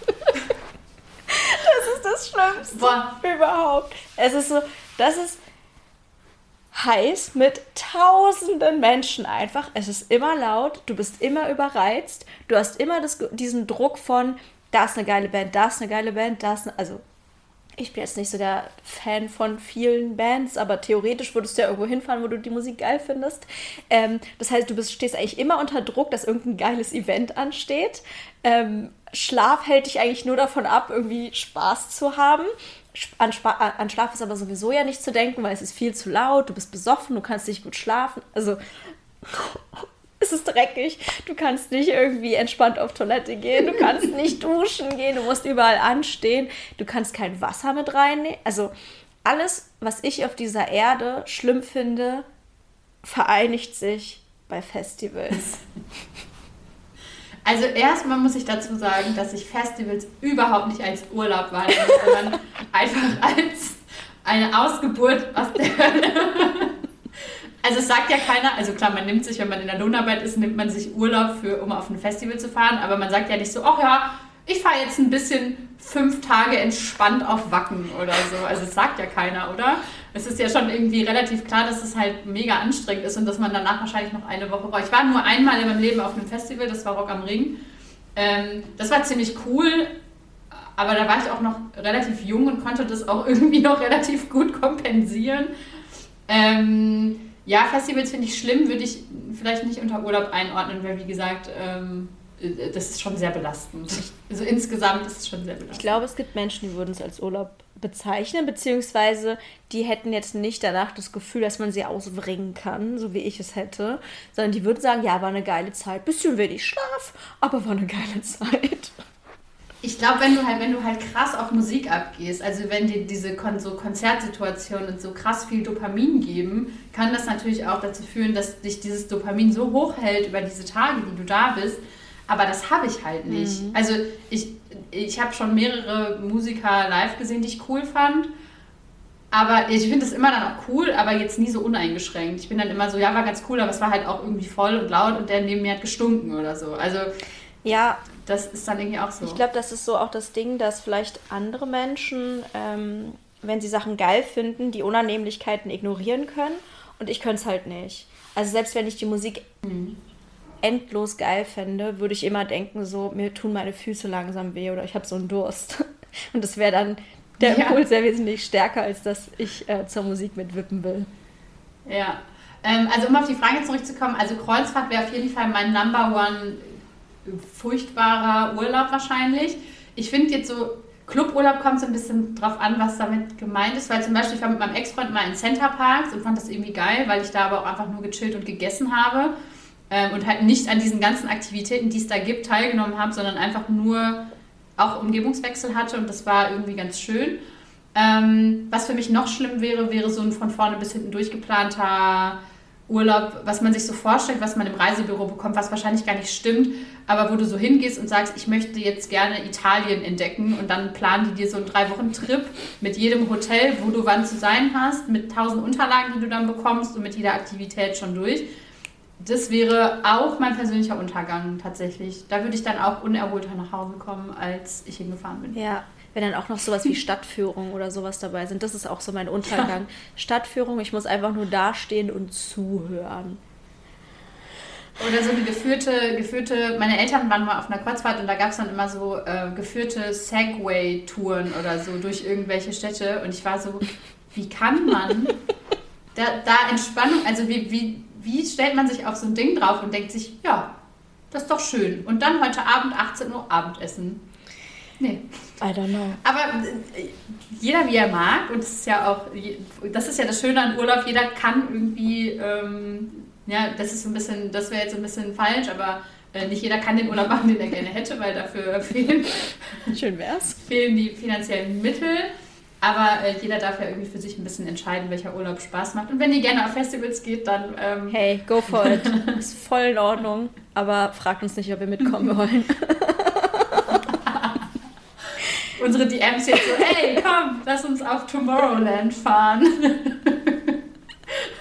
das ist das Schlimmste Boah. überhaupt. Es ist so, das ist heiß mit tausenden Menschen einfach. Es ist immer laut, du bist immer überreizt, du hast immer das, diesen Druck von, da ist eine geile Band, da ist eine geile Band, da ist eine, also ich bin jetzt nicht so der Fan von vielen Bands, aber theoretisch würdest du ja irgendwo hinfahren, wo du die Musik geil findest. Ähm, das heißt, du bist, stehst eigentlich immer unter Druck, dass irgendein geiles Event ansteht. Ähm, Schlaf hält dich eigentlich nur davon ab, irgendwie Spaß zu haben. An, an Schlaf ist aber sowieso ja nicht zu denken, weil es ist viel zu laut, du bist besoffen, du kannst nicht gut schlafen. Also es ist dreckig. Du kannst nicht irgendwie entspannt auf Toilette gehen, du kannst nicht duschen gehen, du musst überall anstehen, du kannst kein Wasser mit reinnehmen. Also alles, was ich auf dieser Erde schlimm finde, vereinigt sich bei Festivals. Also erstmal muss ich dazu sagen, dass ich Festivals überhaupt nicht als Urlaub wahrnehme, sondern einfach als eine Ausgeburt aus der Hölle. Also es sagt ja keiner, also klar, man nimmt sich, wenn man in der Lohnarbeit ist, nimmt man sich Urlaub, für, um auf ein Festival zu fahren, aber man sagt ja nicht so, ach ja, ich fahre jetzt ein bisschen fünf Tage entspannt auf Wacken oder so. Also das sagt ja keiner, oder? Es ist ja schon irgendwie relativ klar, dass es halt mega anstrengend ist und dass man danach wahrscheinlich noch eine Woche braucht. Ich war nur einmal in meinem Leben auf einem Festival, das war Rock am Ring. Ähm, das war ziemlich cool, aber da war ich auch noch relativ jung und konnte das auch irgendwie noch relativ gut kompensieren. Ähm, ja, Festivals finde ich schlimm, würde ich vielleicht nicht unter Urlaub einordnen, weil wie gesagt, ähm, äh, das ist schon sehr belastend. Also insgesamt ist es schon sehr belastend. Ich glaube, es gibt Menschen, die würden es als Urlaub bezeichnen, beziehungsweise die hätten jetzt nicht danach das Gefühl, dass man sie ausbringen kann, so wie ich es hätte, sondern die würden sagen, ja, war eine geile Zeit, bisschen wenig Schlaf, aber war eine geile Zeit. Ich glaube, wenn du halt, wenn du halt krass auf Musik abgehst, also wenn dir diese Kon so Konzertsituationen und so krass viel Dopamin geben, kann das natürlich auch dazu führen, dass dich dieses Dopamin so hoch hält über diese Tage, die du da bist, aber das habe ich halt nicht. Mhm. Also ich, ich habe schon mehrere Musiker live gesehen, die ich cool fand. Aber ich finde es immer dann auch cool, aber jetzt nie so uneingeschränkt. Ich bin dann immer so, ja, war ganz cool, aber es war halt auch irgendwie voll und laut und der neben mir hat gestunken oder so. Also ja, das ist dann irgendwie auch so. Ich glaube, das ist so auch das Ding, dass vielleicht andere Menschen, ähm, wenn sie Sachen geil finden, die Unannehmlichkeiten ignorieren können und ich könnte es halt nicht. Also selbst wenn ich die Musik mhm endlos geil fände, würde ich immer denken, so, mir tun meine Füße langsam weh oder ich habe so einen Durst. Und das wäre dann der ja. Impuls sehr wesentlich stärker, als dass ich äh, zur Musik mitwippen will. Ja. Ähm, also um auf die Frage zurückzukommen, also Kreuzfahrt wäre auf jeden Fall mein Number One furchtbarer Urlaub wahrscheinlich. Ich finde jetzt so, Cluburlaub kommt so ein bisschen drauf an, was damit gemeint ist, weil zum Beispiel ich war mit meinem Ex-Freund mal in Center Parks und fand das irgendwie geil, weil ich da aber auch einfach nur gechillt und gegessen habe ähm, und halt nicht an diesen ganzen Aktivitäten, die es da gibt, teilgenommen habe, sondern einfach nur auch Umgebungswechsel hatte und das war irgendwie ganz schön. Ähm, was für mich noch schlimm wäre, wäre so ein von vorne bis hinten durchgeplanter Urlaub, was man sich so vorstellt, was man im Reisebüro bekommt, was wahrscheinlich gar nicht stimmt, aber wo du so hingehst und sagst, ich möchte jetzt gerne Italien entdecken und dann planen die dir so einen drei Wochen Trip mit jedem Hotel, wo du wann zu sein hast, mit tausend Unterlagen, die du dann bekommst und mit jeder Aktivität schon durch das wäre auch mein persönlicher Untergang tatsächlich. Da würde ich dann auch unerholter nach Hause kommen, als ich hingefahren bin. Ja, wenn dann auch noch sowas wie Stadtführung oder sowas dabei sind. Das ist auch so mein Untergang. Ja. Stadtführung, ich muss einfach nur dastehen und zuhören. Oder so eine geführte, geführte, meine Eltern waren mal auf einer Kreuzfahrt und da gab es dann immer so äh, geführte Segway-Touren oder so durch irgendwelche Städte und ich war so, wie kann man da, da Entspannung, also wie, wie, wie stellt man sich auf so ein Ding drauf und denkt sich, ja, das ist doch schön. Und dann heute Abend 18 Uhr Abendessen. Nee. I don't know. Aber äh, jeder wie er mag und das ist ja auch, das ist ja das Schöne an Urlaub, jeder kann irgendwie, ähm, ja, das ist so ein bisschen, das wäre jetzt so ein bisschen falsch, aber äh, nicht jeder kann den Urlaub machen, den er gerne hätte, weil dafür fehlen, Schön wär's. fehlen die finanziellen Mittel. Aber äh, jeder darf ja irgendwie für sich ein bisschen entscheiden, welcher Urlaub Spaß macht. Und wenn ihr gerne auf Festivals geht, dann. Ähm hey, go for it. Ist voll in Ordnung. Aber fragt uns nicht, ob wir mitkommen wollen. Unsere DMs jetzt so: hey, komm, lass uns auf Tomorrowland fahren.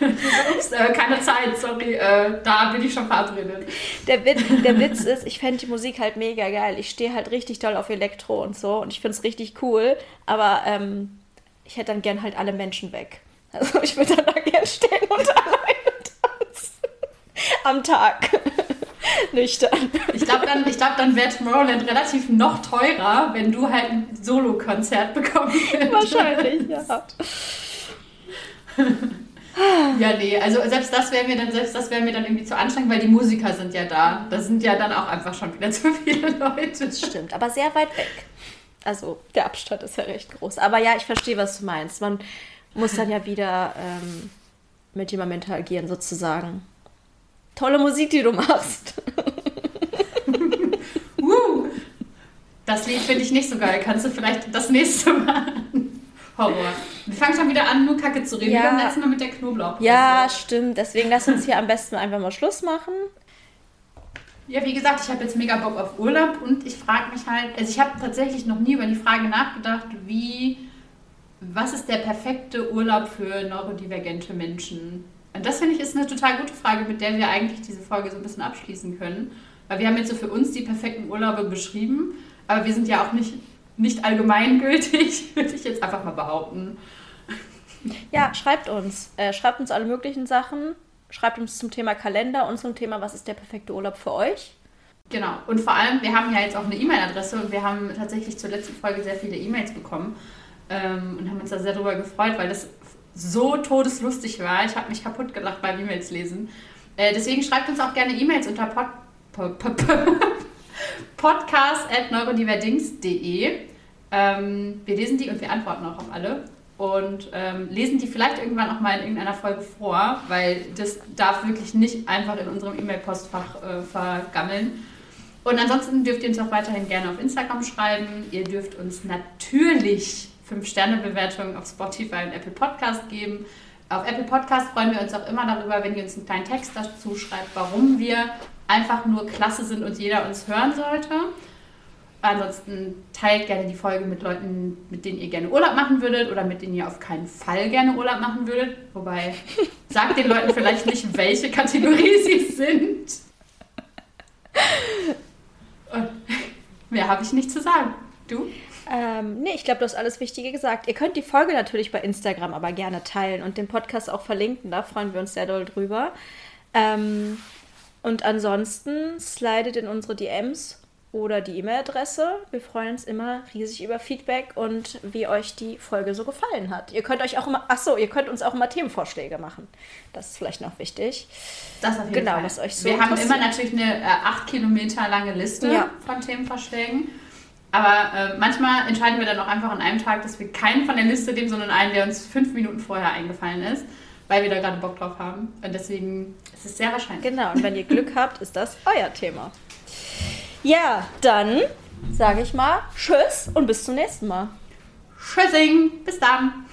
Ups, äh, keine Zeit, sorry, äh, da bin ich schon verabredet. Der, Witz, der Witz ist, ich fände die Musik halt mega geil. Ich stehe halt richtig toll auf Elektro und so und ich finde es richtig cool, aber ähm, ich hätte dann gern halt alle Menschen weg. Also ich würde dann da gern stehen und alleine tanzen. Am Tag. Nüchtern. Ich glaube, dann, glaub, dann wäre Tomorrowland relativ noch teurer, wenn du halt ein Solo-Konzert bekommen hättest. Wahrscheinlich, ja. Ja, nee, also selbst das wäre mir dann, selbst das wäre mir dann irgendwie zu anstrengend, weil die Musiker sind ja da. Da sind ja dann auch einfach schon wieder zu viele Leute. Das stimmt, aber sehr weit weg. Also der Abstand ist ja recht groß. Aber ja, ich verstehe, was du meinst. Man muss dann ja wieder ähm, mit jemandem interagieren, sozusagen. Tolle Musik, die du machst. uh, das Lied finde ich nicht so geil. Kannst du vielleicht das nächste Mal Horror. Wir fangen schon wieder an, nur Kacke zu reden. Ja. Wir haben letztes Mal mit der Knoblauch. Ja, stimmt. Deswegen lass uns hier am besten einfach mal Schluss machen. Ja, wie gesagt, ich habe jetzt mega Bock auf Urlaub und ich frage mich halt, also ich habe tatsächlich noch nie über die Frage nachgedacht, wie, was ist der perfekte Urlaub für neurodivergente Menschen? Und das finde ich ist eine total gute Frage, mit der wir eigentlich diese Folge so ein bisschen abschließen können. Weil wir haben jetzt so für uns die perfekten Urlaube beschrieben, aber wir sind ja auch nicht, nicht allgemeingültig, würde ich jetzt einfach mal behaupten. Ja, schreibt uns. Äh, schreibt uns alle möglichen Sachen. Schreibt uns zum Thema Kalender und zum Thema, was ist der perfekte Urlaub für euch. Genau. Und vor allem, wir haben ja jetzt auch eine E-Mail-Adresse und wir haben tatsächlich zur letzten Folge sehr viele E-Mails bekommen ähm, und haben uns da sehr darüber gefreut, weil das so todeslustig war. Ich habe mich kaputt gelacht beim E-Mails lesen. Äh, deswegen schreibt uns auch gerne E-Mails unter pod, pod, pod, podcast.neurodiverdings.de. Ähm, wir lesen die und wir antworten auch auf alle und ähm, lesen die vielleicht irgendwann auch mal in irgendeiner Folge vor, weil das darf wirklich nicht einfach in unserem E-Mail-Postfach äh, vergammeln. Und ansonsten dürft ihr uns auch weiterhin gerne auf Instagram schreiben. Ihr dürft uns natürlich 5-Sterne-Bewertungen auf Spotify und Apple Podcast geben. Auf Apple Podcast freuen wir uns auch immer darüber, wenn ihr uns einen kleinen Text dazu schreibt, warum wir einfach nur klasse sind und jeder uns hören sollte. Ansonsten teilt gerne die Folge mit Leuten, mit denen ihr gerne Urlaub machen würdet oder mit denen ihr auf keinen Fall gerne Urlaub machen würdet. Wobei, sagt den Leuten vielleicht nicht, welche Kategorie sie sind. Und mehr habe ich nicht zu sagen. Du? Ähm, nee, ich glaube, du hast alles Wichtige gesagt. Ihr könnt die Folge natürlich bei Instagram aber gerne teilen und den Podcast auch verlinken. Da freuen wir uns sehr doll drüber. Ähm, und ansonsten slidet in unsere DMs oder die E-Mail-Adresse. Wir freuen uns immer riesig über Feedback und wie euch die Folge so gefallen hat. Ihr könnt euch auch immer, ach so, ihr könnt uns auch immer Themenvorschläge machen. Das ist vielleicht noch wichtig. Das auf jeden genau, Fall. was euch so Wir haben immer natürlich eine äh, acht Kilometer lange Liste ja. von Themenvorschlägen. Aber äh, manchmal entscheiden wir dann auch einfach an einem Tag, dass wir keinen von der Liste nehmen, sondern einen, der uns fünf Minuten vorher eingefallen ist, weil wir da gerade Bock drauf haben. Und deswegen ist es sehr wahrscheinlich. Genau, und wenn ihr Glück habt, ist das euer Thema. Ja, dann sage ich mal Tschüss und bis zum nächsten Mal. Tschüssing, bis dann.